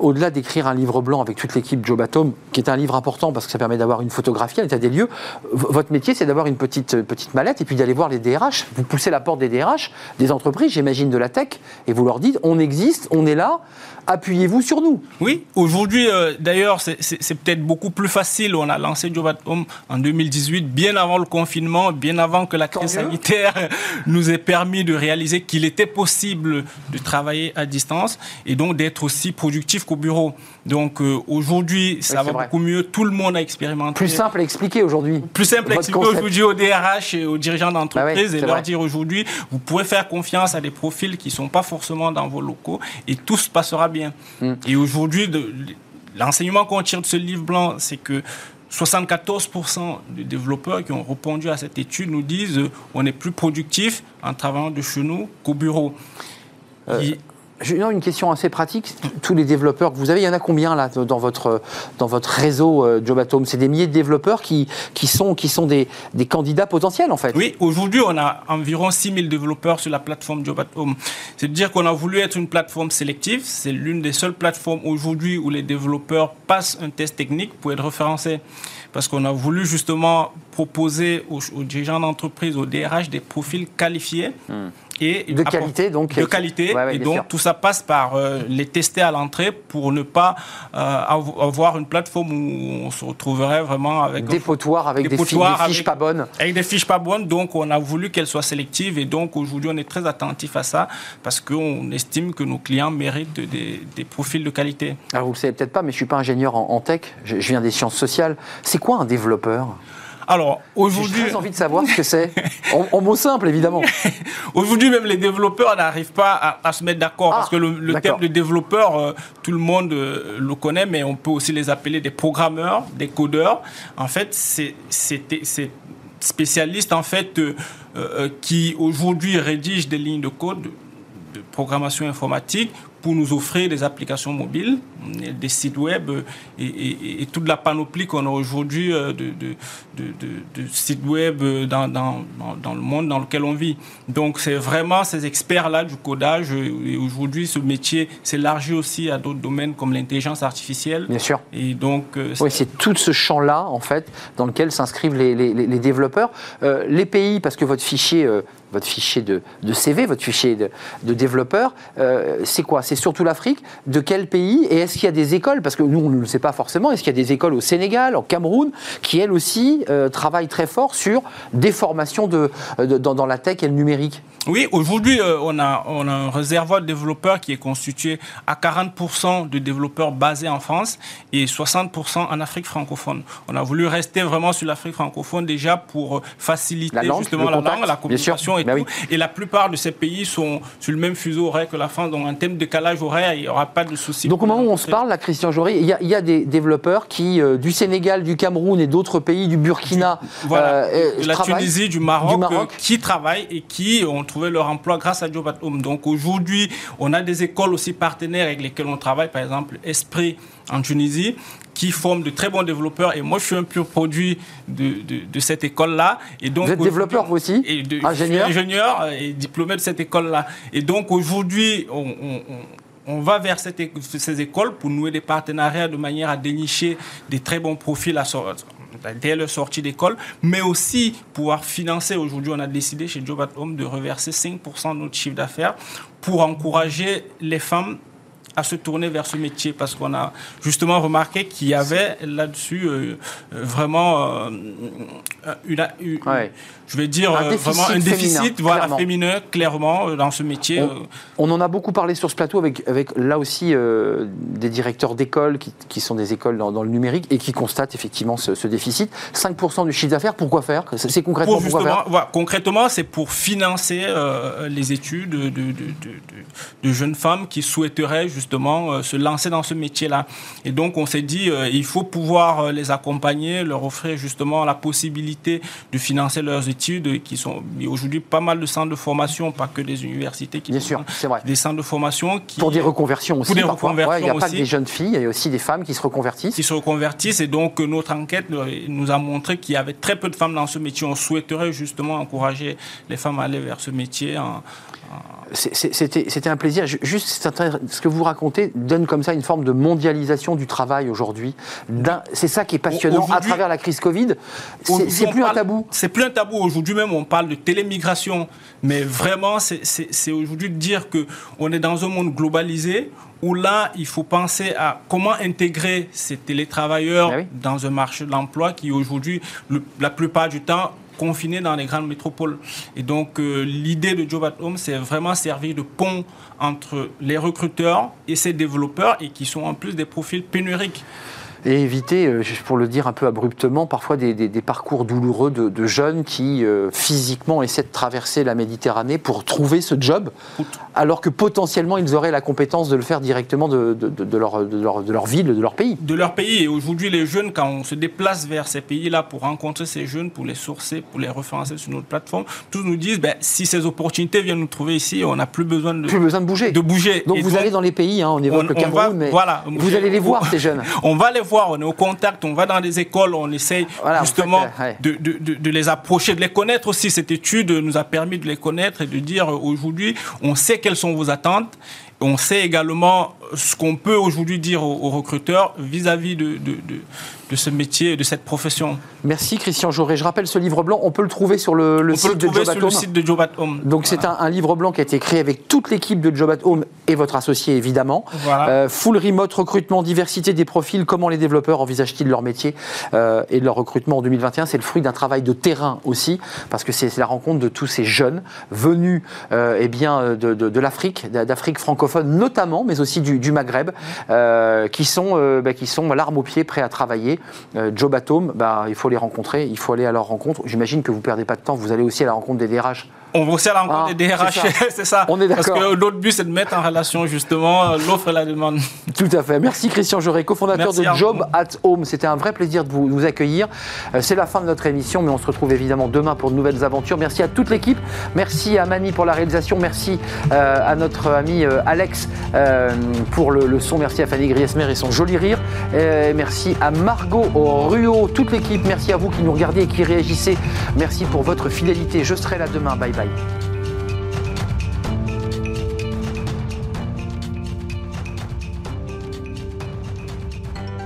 Speaker 1: au-delà d'écrire un livre blanc avec toute l'équipe Job Home, qui est un livre important parce que ça permet d'avoir une photographie à l'état des lieux, votre métier, c'est d'avoir une petite, petite mallette et puis d'aller voir les DRH. Vous poussez la porte des DRH, des entreprises, j'imagine de la tech, et vous leur dites, on existe, on est là, appuyez-vous sur nous.
Speaker 5: Oui, aujourd'hui, d'ailleurs, c'est peut-être beaucoup plus facile. On a lancé Home en 2018, bien avant le confinement, bien avant que la crise sanitaire *laughs* nous ait permis de réaliser qu'il était possible de travailler à distance et donc d'être aussi productif qu'au bureau. Donc euh, aujourd'hui, ça va beaucoup mieux. Tout le monde a expérimenté.
Speaker 1: Plus simple à expliquer aujourd'hui.
Speaker 5: Plus simple à expliquer aujourd'hui aux DRH et aux dirigeants d'entreprise bah et leur dire aujourd'hui, vous pouvez faire confiance à des profils qui ne sont pas forcément dans vos locaux et tout se passera bien. Hmm. Et aujourd'hui, L'enseignement qu'on tire de ce livre blanc, c'est que 74% des développeurs qui ont répondu à cette étude nous disent qu'on est plus productif en travaillant de chez nous qu'au bureau.
Speaker 1: Euh, une question assez pratique. Tous les développeurs que vous avez, il y en a combien là dans votre, dans votre réseau euh, Jobatome C'est des milliers de développeurs qui, qui sont, qui sont des, des candidats potentiels en fait
Speaker 5: Oui, aujourd'hui on a environ 6000 développeurs sur la plateforme Jobatome. C'est-à-dire qu'on a voulu être une plateforme sélective. C'est l'une des seules plateformes aujourd'hui où les développeurs passent un test technique pour être référencés parce qu'on a voulu justement proposer aux, dirigeants d'entreprise, aux DRH, des profils qualifiés.
Speaker 1: De qualité donc
Speaker 5: de qualité. Et donc tout ça passe par euh, les tester à l'entrée pour ne pas euh, avoir une plateforme où on se retrouverait vraiment avec
Speaker 1: des potoirs avec des, fiches pas bonnes.
Speaker 5: avec des fiches pas bonnes. Donc on a voulu qu'elles soient sélectives et donc aujourd'hui on est très attentif à ça parce qu'on estime que nos clients méritent des, profils de qualité.
Speaker 1: Alors vous le savez peut-être pas mais je suis pas ingénieur en, en tech. Je viens des sciences sociales. C'est quoi un développeur?
Speaker 5: Alors, aujourd'hui.
Speaker 1: J'ai envie de savoir ce que c'est. *laughs* en, mots simples, évidemment. *laughs*
Speaker 5: aujourd'hui, même les développeurs n'arrivent pas à, se mettre d'accord. parce que le, ah, terme de développeur, euh, tout le monde euh, le connaît, mais on peut aussi les appeler des programmeurs, des codeurs. En fait, c'est spécialistes en fait, euh, qui aujourd'hui rédigent des lignes de code de programmation informatique pour nous offrir des applications mobiles, des sites web et, toute la panoplie qu'on a aujourd'hui euh, de, de, sites web dans, dans, dans, le monde dans lequel on vit. Donc c'est vraiment ces experts-là du codage et aujourd'hui ce métier s'élargit aussi à d'autres domaines comme l'intelligence artificielle.
Speaker 1: Bien sûr.
Speaker 5: Et donc
Speaker 1: euh, oui, c'est tout ce champ-là en fait dans lequel s'inscrivent les, les, les, développeurs. Euh, les pays, parce que votre fichier votre fichier de, CV, votre fichier de, de développeur, c'est quoi? C'est surtout l'Afrique? De quel pays? Et est-ce qu'il y a des écoles? Parce que nous, on ne le sait pas forcément. Est-ce qu'il y a des écoles au Sénégal, au Cameroun, qui elles aussi euh, travaillent très fort sur des formations de, dans, la tech et le numérique?
Speaker 5: Oui, aujourd'hui, euh, on, a, on a un réservoir de développeurs qui est constitué à 40% de développeurs basés en France et 60% en Afrique francophone. On a voulu rester vraiment sur l'Afrique francophone déjà pour faciliter justement la langue, la communication et bah tout. Et la plupart de ces pays sont sur le même fuseau horaire que la France. Donc, en termes de décalage horaire, il n'y aura pas de souci.
Speaker 1: Donc au moment où on se parle, là, Christian Jory, il y, a, il y a des développeurs qui, euh, du Sénégal, du Cameroun et d'autres pays, du Burkina,
Speaker 5: Voilà,
Speaker 1: euh,
Speaker 5: de la. Tunisie, du Maroc,
Speaker 1: Du Maroc.
Speaker 5: euh, qui travaillent et qui ont trouvé leur emploi grâce à Job at Home. Donc aujourd'hui, on a des écoles aussi partenaires avec lesquelles on travaille, par exemple Esprit en Tunisie, qui forment de très bons développeurs. Et moi, je suis un pur produit de, de, de cette école-là. Et donc
Speaker 1: Vous êtes développeur, vous aussi
Speaker 5: et de,
Speaker 1: Ingénieur
Speaker 5: Je suis ingénieur et diplômé de cette école-là. Et donc aujourd'hui, on, on- on- on va vers cette ces écoles pour nouer des partenariats de manière à dénicher des très bons profils à dès leur sortie d'école, mais aussi pouvoir financer. Aujourd'hui, on a décidé chez Job at Home de reverser 5% de notre chiffre d'affaires pour encourager les femmes à se tourner vers ce métier parce qu'on a justement remarqué qu'il y avait là-dessus euh, vraiment euh, une, une-
Speaker 1: Ouais.
Speaker 5: je vais dire
Speaker 1: Un
Speaker 5: euh,
Speaker 1: déficit
Speaker 5: vraiment un déficit
Speaker 1: féminin,
Speaker 5: voilà,
Speaker 1: clairement.
Speaker 5: féminin clairement dans ce métier.
Speaker 1: On, on en a beaucoup parlé sur ce plateau avec, avec là aussi euh, des directeurs d'écoles qui, qui sont des écoles dans, dans le numérique et qui constatent effectivement ce, ce déficit. 5% du chiffre d'affaires, pourquoi faire? C'est concrètement
Speaker 5: Pour
Speaker 1: pourquoi
Speaker 5: justement,
Speaker 1: faire?
Speaker 5: voilà, concrètement, c'est pour financer les études de, de- de- de- de jeunes femmes qui souhaiteraient justement euh, se lancer dans ce métier-là. Et donc, on s'est dit, euh, il faut pouvoir euh, les accompagner, leur offrir justement la possibilité de financer leurs études, qui sont aujourd'hui pas mal de centres de formation, pas que des universités, qui
Speaker 1: Bien sûr, c'est vrai.
Speaker 5: des centres de formation qui
Speaker 1: Pour des reconversions aussi.
Speaker 5: des
Speaker 1: parfois.
Speaker 5: reconversions
Speaker 1: Ouais, Il n'y a pas que
Speaker 5: aussi.
Speaker 1: des jeunes filles, il y a aussi des femmes qui se reconvertissent.
Speaker 5: qui se reconvertissent. Et donc, notre enquête nous a montré qu'il y avait très peu de femmes dans ce métier. On souhaiterait justement encourager les femmes à aller vers ce métier. en-
Speaker 1: C'était un plaisir. Ju- Juste, ce que vous racontez donne comme ça une forme de mondialisation du travail aujourd'hui. C'est ça qui est passionnant. À travers la crise Covid, c'est plus un tabou.
Speaker 5: C'est plus un tabou. Aujourd'hui même, on parle de télémigration. Mais vraiment, c'est- aujourd'hui de dire qu'on est dans un monde globalisé où là, il faut penser à comment intégrer ces télétravailleurs
Speaker 1: Ah oui.
Speaker 5: dans un marché de l'emploi qui aujourd'hui, la plupart du temps, confinés dans les grandes métropoles. Et donc, euh, l'idée de Job at Home, c'est vraiment servir de pont entre les recruteurs et ces développeurs et qui sont en plus des profils pénuriques.
Speaker 1: Et éviter, euh, pour le dire un peu abruptement, parfois des, des- des parcours douloureux de, de jeunes qui euh, physiquement essaient de traverser la Méditerranée pour trouver ce job, alors que potentiellement ils auraient la compétence de le faire directement de, de- de- de leur, ville, de leur pays.
Speaker 5: de leur pays. Et aujourd'hui, les jeunes, quand on se déplace vers ces pays-là pour rencontrer ces jeunes, pour les sourcer, pour les référencer sur notre plateforme, tous nous disent, ben, si ces opportunités viennent nous trouver ici, on n'a plus besoin de,
Speaker 1: Plus besoin de bouger.
Speaker 5: de bouger.
Speaker 1: Donc
Speaker 5: Et
Speaker 1: vous allez dans les pays, hein, on évoque
Speaker 5: on-
Speaker 1: le
Speaker 5: on
Speaker 1: Cameroun,
Speaker 5: va-
Speaker 1: mais
Speaker 5: voilà.
Speaker 1: vous allez les voir ces jeunes. *laughs*
Speaker 5: On va les voir, on est au contact, on va dans des écoles, on essaye
Speaker 1: Voilà, en
Speaker 5: justement
Speaker 1: fait, ouais.
Speaker 5: de, de- de- de les approcher, de les connaître aussi. Cette étude nous a permis de les connaître et de dire euh, aujourd'hui, on sait quelles sont vos attentes. On sait également ce qu'on peut aujourd'hui dire aux, aux recruteurs vis-à-vis de, de- de- de ce métier, de cette profession.
Speaker 1: Merci Christian Jauré. Je rappelle ce livre blanc, on peut le trouver sur le, le
Speaker 5: on peut
Speaker 1: site
Speaker 5: le
Speaker 1: de
Speaker 5: trouver sur le site de Job at Home.
Speaker 1: Donc c'est un, un livre blanc qui a été créé avec toute l'équipe de Job at Home et votre associé évidemment.
Speaker 5: Voilà.
Speaker 1: Euh, full remote, recrutement, diversité des profils, comment les développeurs envisagent-ils leur métier euh, et leur recrutement en 2021 C'est le fruit d'un travail de terrain aussi, parce que c'est la rencontre de tous ces jeunes venus euh, eh bien, de l'Afrique, d'Afrique francophone notamment, mais aussi du, du Maghreb, euh, qui sont, euh, bah, qui sont l'arme au pied, prêts à travailler. Euh, Job at Home, bah, il faut les rencontrer, il faut aller à leur rencontre. J'imagine que vous perdez pas de temps, vous allez aussi à la rencontre des DRH.
Speaker 5: On va aussi à la rencontre
Speaker 1: Ah,
Speaker 5: des DRH, *laughs*
Speaker 1: c'est ça. On est
Speaker 5: Parce
Speaker 1: d'accord.
Speaker 5: que notre but, c'est de mettre en relation justement euh, l'offre et la demande. *laughs*
Speaker 1: Tout à fait. Merci Christian Jauré, cofondateur de Job
Speaker 5: vous.
Speaker 1: at Home. C'était un vrai plaisir de vous, de vous accueillir. Euh, C'est la fin de notre émission, mais on se retrouve évidemment demain pour de nouvelles aventures. Merci à toute l'équipe. Merci à Mani pour la réalisation. Merci euh, à notre ami euh, Alex euh, pour le, le son. Merci à Fanny Griesmer et son joli rire. Merci à Margot Ruot, toute l'équipe. Merci à vous qui nous regardez et qui réagissez. Merci pour votre fidélité. Je serai là demain. Bye bye.